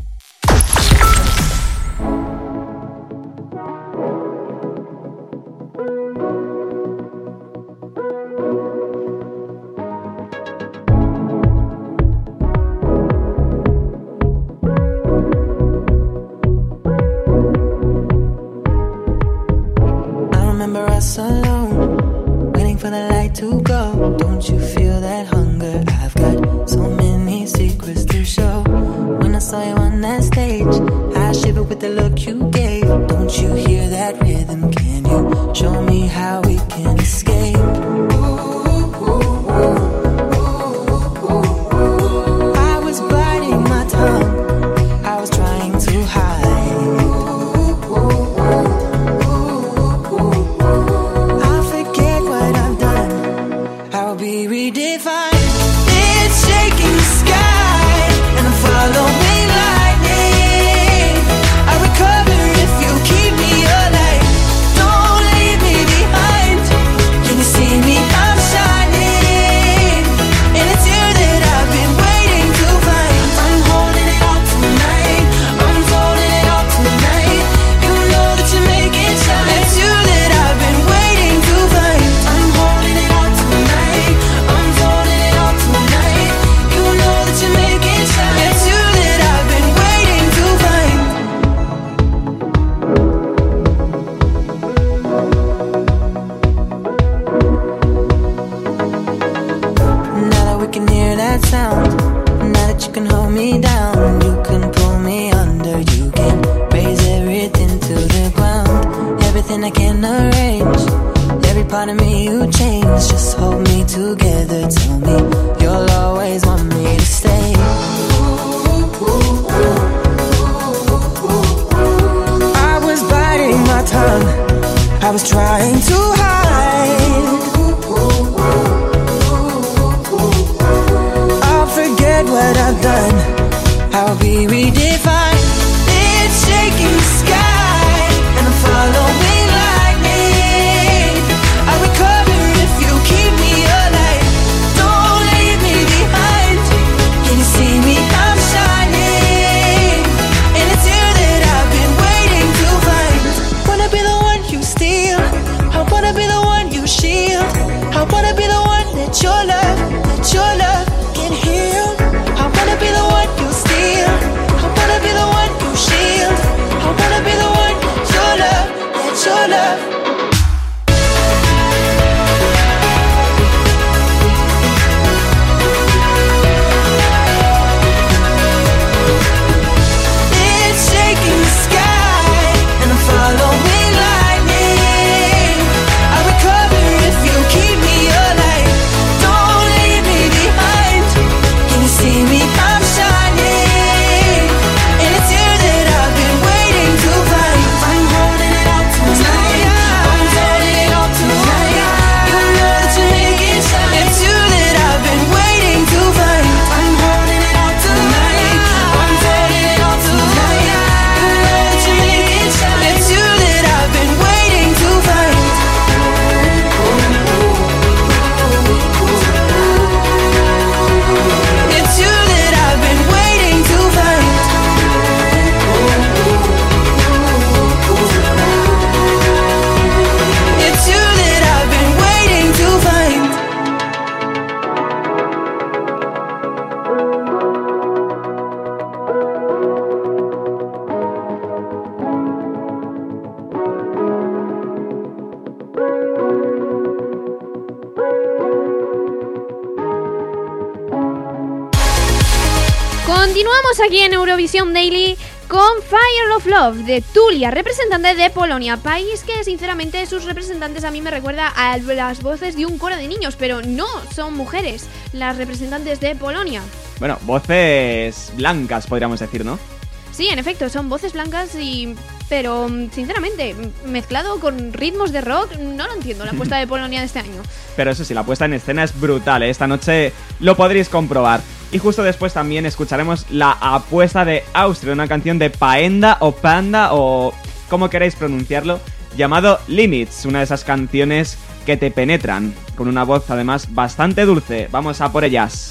Eurovisión Daily con Fire of Love de Tulia, representante de Polonia, país que sinceramente sus representantes a mí me recuerda a las voces de un coro de niños, pero no son mujeres las representantes de Polonia. Bueno, voces blancas podríamos decir, ¿no? Sí, en efecto, son voces blancas y pero mm, sinceramente, mezclado con ritmos de rock, no lo entiendo la apuesta de Polonia de este año. Pero eso sí, la puesta en escena es brutal, ¿eh? esta noche lo podréis comprobar. Y justo después también escucharemos la apuesta de Austria, una canción de Paenda o Panda o como queráis pronunciarlo, llamado Limits, una de esas canciones que te penetran, con una voz además bastante dulce. Vamos a por ellas.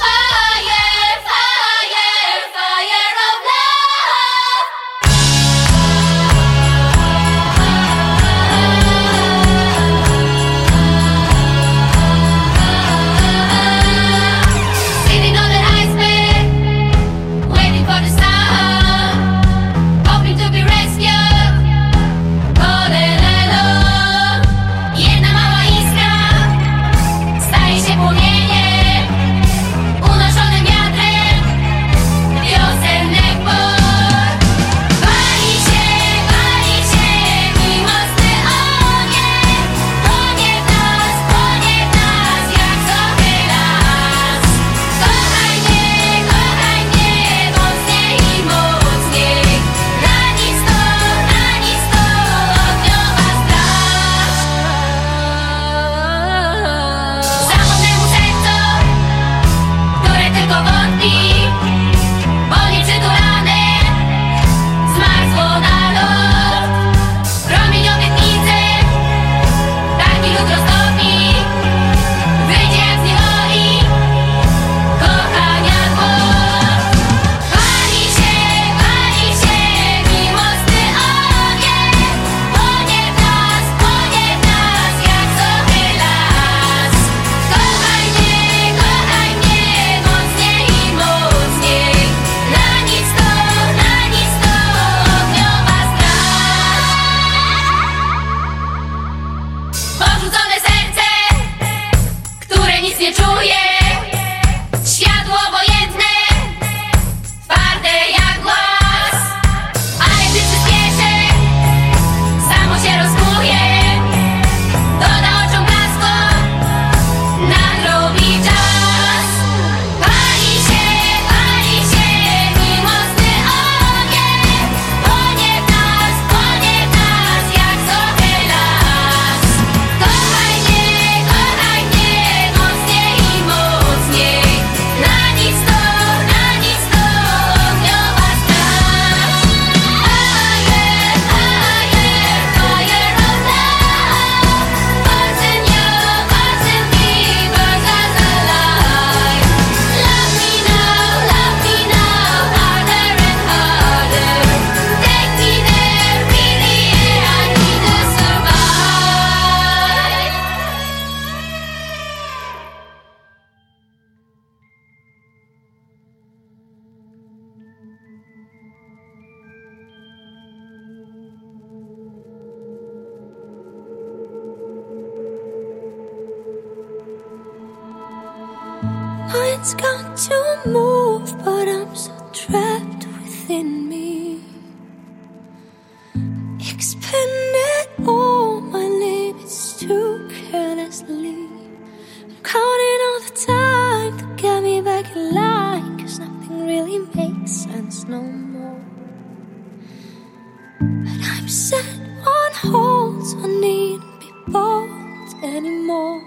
Set on hold, I needn't be bold anymore.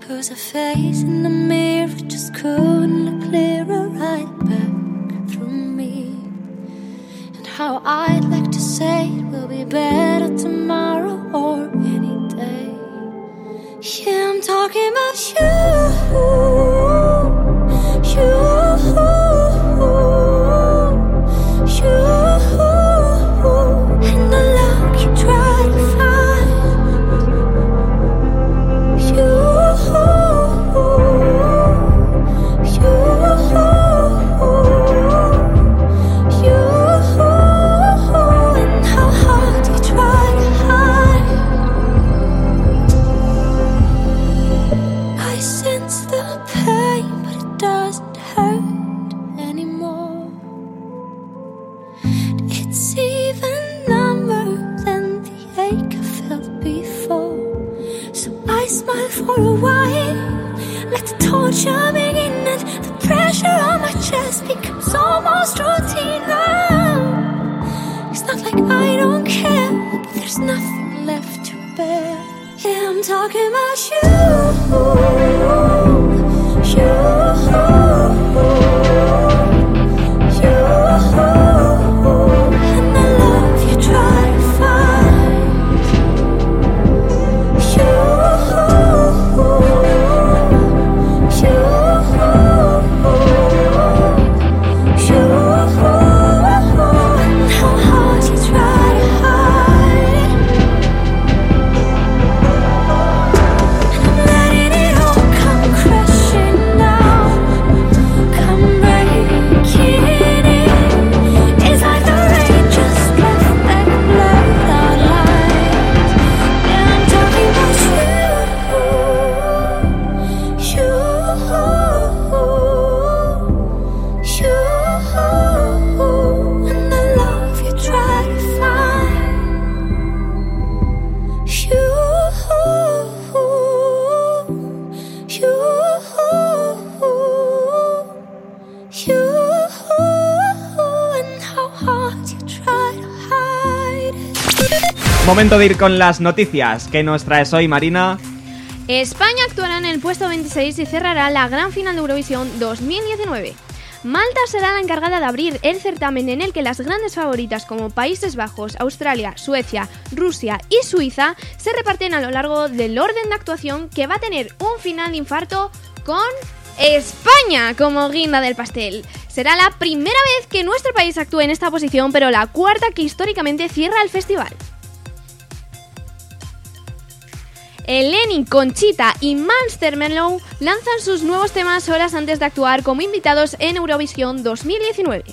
Cause a face in the mirror just couldn't look clearer right back through me. And how I'd like to say it will be better Momento de ir con las noticias que nos traes hoy, Marina. España actuará en el puesto 26 y cerrará la gran final de Eurovisión 2019. Malta será la encargada de abrir el certamen en el que las grandes favoritas como Países Bajos, Australia, Suecia, Rusia y Suiza se reparten a lo largo del orden de actuación que va a tener un final de infarto con España como guinda del pastel. Será la primera vez que nuestro país actúe en esta posición, pero la cuarta que históricamente cierra el festival. Eleni, Conchita y Monster Mellow lanzan sus nuevos temas horas antes de actuar como invitados en Eurovisión 2019.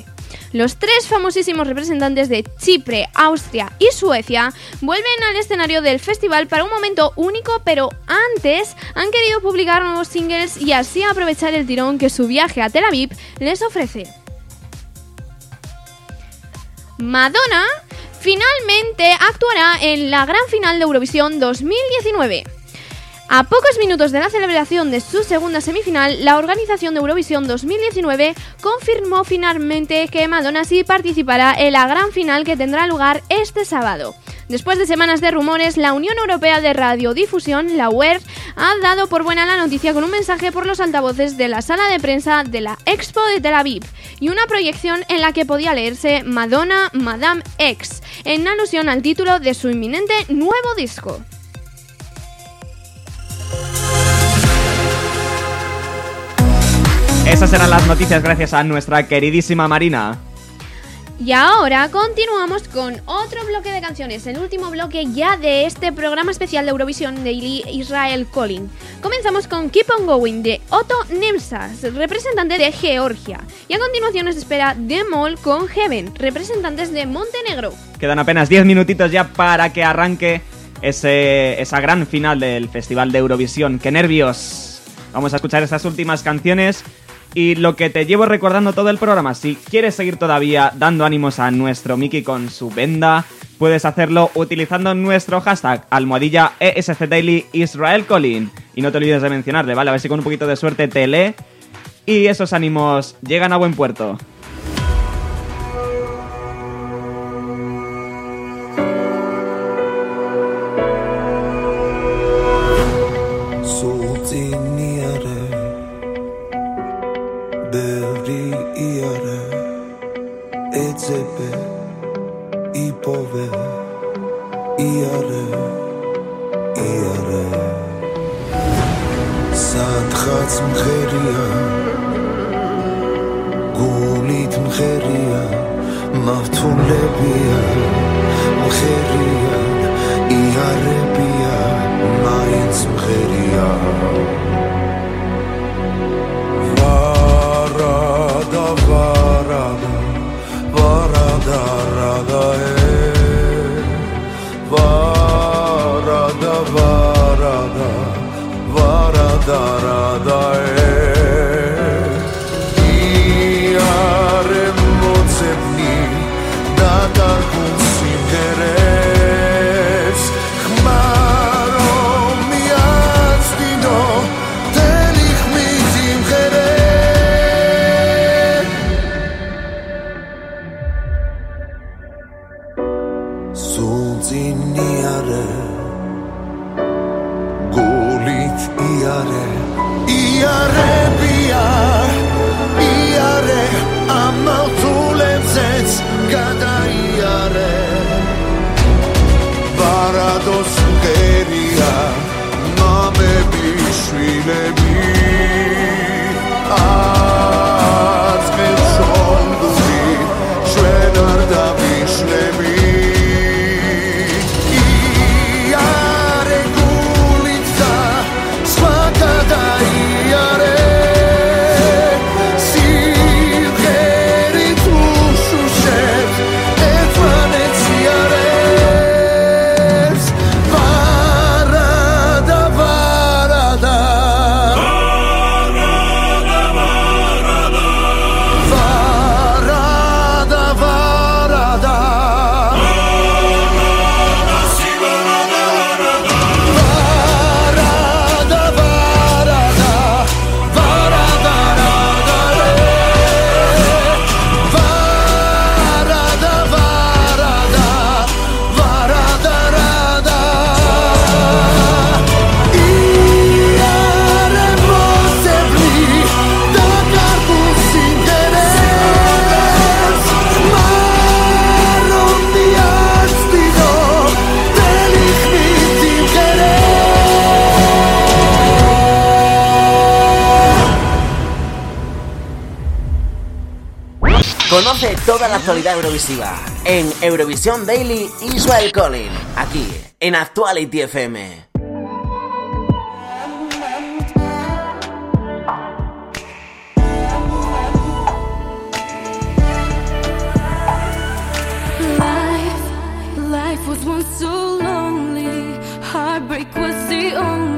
Los tres famosísimos representantes de Chipre, Austria y Suecia vuelven al escenario del festival para un momento único, pero antes han querido publicar nuevos singles y así aprovechar el tirón que su viaje a Tel Aviv les ofrece. Madonna finalmente actuará en la gran final de Eurovisión 2019. A pocos minutos de la celebración de su segunda semifinal, la organización de Eurovisión 2019 confirmó finalmente que Madonna sí participará en la gran final que tendrá lugar este sábado. Después de semanas de rumores, la Unión Europea de Radiodifusión, la UER, ha dado por buena la noticia con un mensaje por los altavoces de la sala de prensa de la Expo de Tel Aviv y una proyección en la que podía leerse Madonna Madame X, en alusión al título de su inminente nuevo disco. Esas eran las noticias gracias a nuestra queridísima Marina. Y ahora continuamos con otro bloque de canciones, el último bloque ya de este programa especial de Eurovisión Daily Israel Calling. Comenzamos con Keep On Going de Otto Nemsas, representante de Georgia. Y a continuación nos espera Demol con Heaven, representantes de Montenegro. Quedan apenas 10 minutitos ya para que arranque ese, esa gran final del Festival de Eurovisión. ¡Qué nervios! Vamos a escuchar estas últimas canciones y lo que te llevo recordando todo el programa. Si quieres seguir todavía dando ánimos a nuestro Mickey con su venda, puedes hacerlo utilizando nuestro hashtag almohadilla Daily Israel Colin. Y no te olvides de mencionarle, ¿vale? A ver si con un poquito de suerte te lee y esos ánimos llegan a buen puerto. გულით მღერია. გულით მღერია მავთულებია. მღერია იარებია მაინც მღერია. Eurovisiva en Eurovisión Daily Israel Collin, aquí en Actuality FM. Life, life was once so lonely, heartbreak was the only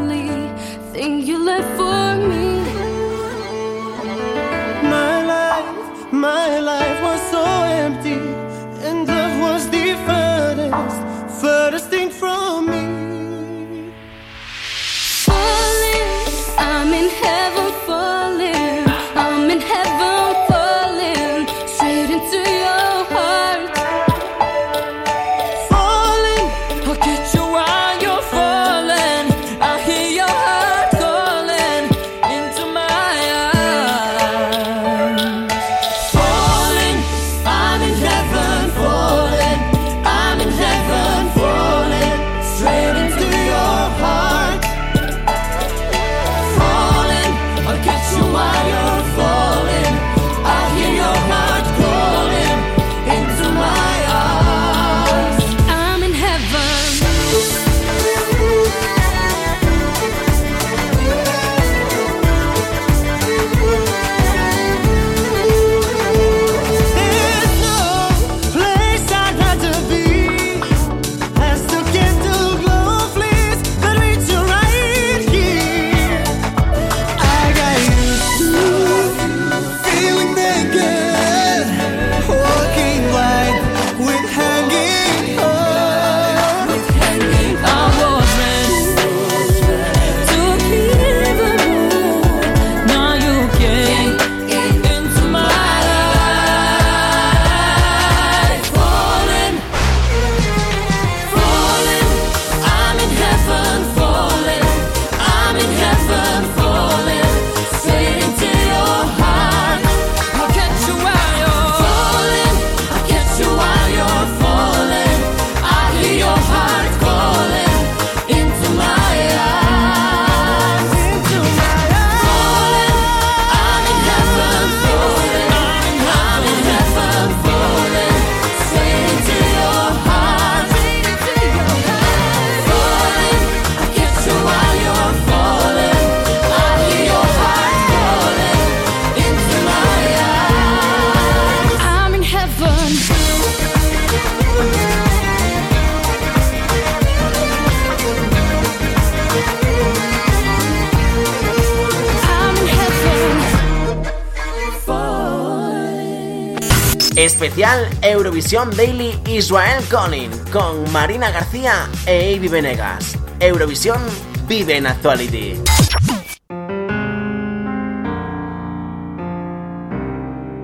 especial Eurovisión Daily Israel Collin con Marina García e Avi Venegas. Eurovisión vive en Actuality.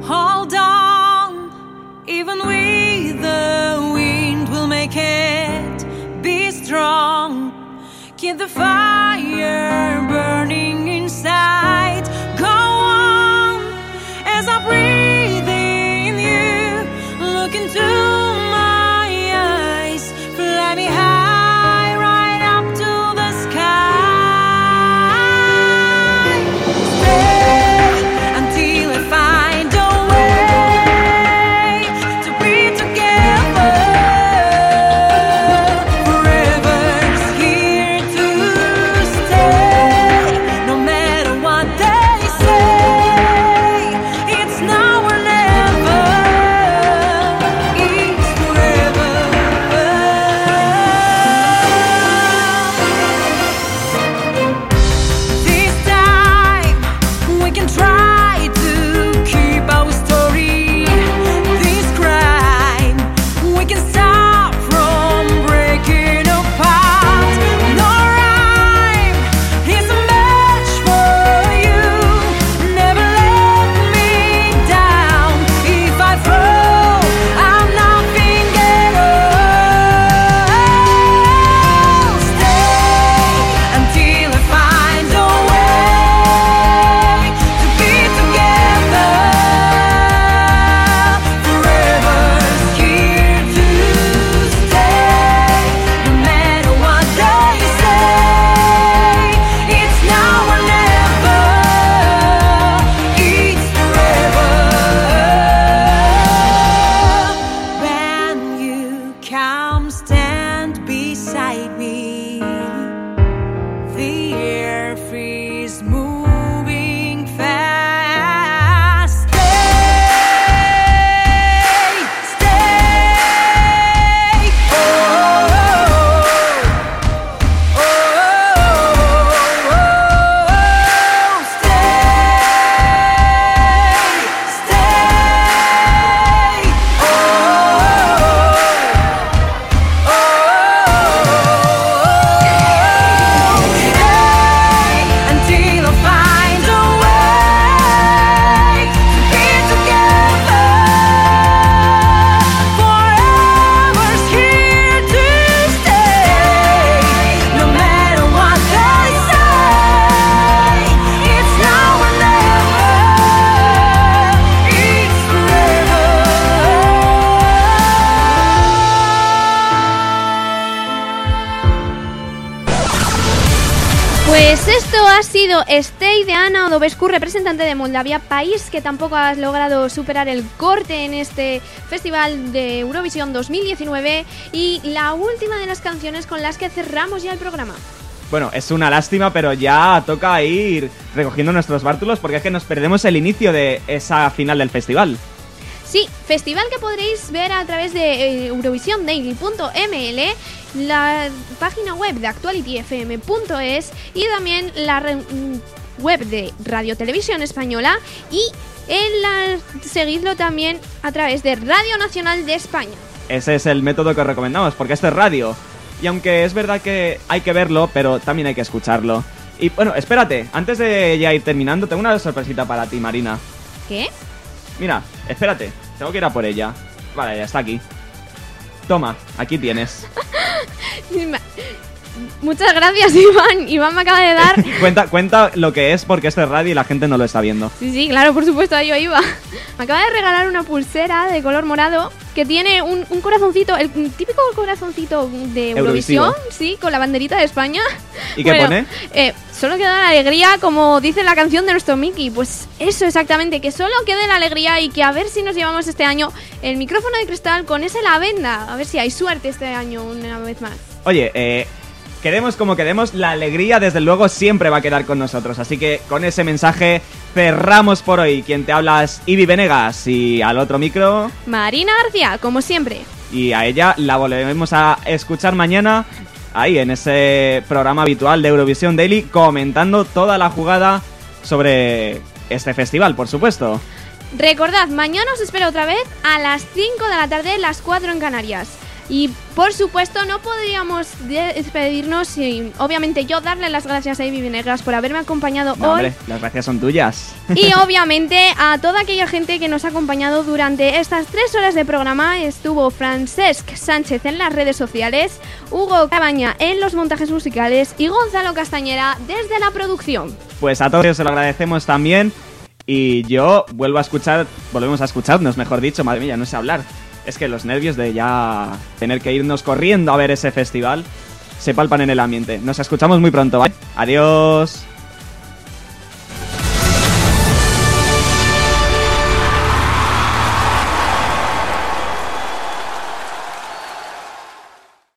Hold on, even with the wind will make it. Be strong, keep the fire. Stay de Ana Odobescu, representante de Moldavia, país que tampoco ha logrado superar el corte en este Festival de Eurovisión 2019 y la última de las canciones con las que cerramos ya el programa. Bueno, es una lástima, pero ya toca ir recogiendo nuestros bártulos porque es que nos perdemos el inicio de esa final del festival. Sí, festival que podréis ver a través de eh, eurovisiondaily.ml, la página web de actualityfm.es y también la mm, web de Radio Televisión Española y en la, seguidlo también a través de Radio Nacional de España. Ese es el método que os recomendamos, porque esto es radio. Y aunque es verdad que hay que verlo, pero también hay que escucharlo. Y bueno, espérate, antes de ya ir terminando, tengo una sorpresita para ti, Marina. ¿Qué? Mira, espérate, tengo que ir a por ella. Vale, ya está aquí. Toma, aquí tienes. Muchas gracias, Iván. Iván me acaba de dar. cuenta, cuenta lo que es porque esto es radio y la gente no lo está viendo. Sí, sí, claro, por supuesto, ahí yo iba. Me acaba de regalar una pulsera de color morado que tiene un, un corazoncito, el típico corazoncito de. Eurovisión, sí, con la banderita de España. ¿Y qué pone? Eh, solo queda la alegría, como dice la canción de nuestro Mickey. Pues eso exactamente, que solo quede la alegría y que a ver si nos llevamos este año el micrófono de cristal con ese lavenda. A ver si hay suerte este año una vez más. Oye, eh, queremos como queremos, la alegría desde luego siempre va a quedar con nosotros. Así que con ese mensaje cerramos por hoy. Quien te habla es Ibi Venegas y al otro micro Marina García, como siempre. y a ella la volvemos a escuchar mañana ahí en ese programa habitual de Eurovisión Daily comentando toda la jugada sobre este festival, por supuesto. Recordad, mañana os espero otra vez a las 5 de la tarde, las 4 en Canarias. Y por supuesto no podríamos de- despedirnos sin, obviamente yo darle las gracias a Ivy Venegas por haberme acompañado No, hoy. hombre, las gracias son tuyas. Y obviamente a toda aquella gente que nos ha acompañado durante estas tres horas de programa estuvo Francesc Sánchez en las redes sociales, Hugo Cabaña en los montajes musicales y Gonzalo Castañera desde la producción. Pues a todos se lo agradecemos también. Y yo vuelvo a escuchar, volvemos a escucharnos, mejor dicho, madre mía, no sé hablar. Es que los nervios de ya tener que irnos corriendo a ver ese festival se palpan en el ambiente. Nos escuchamos muy pronto, ¿vale? Adiós.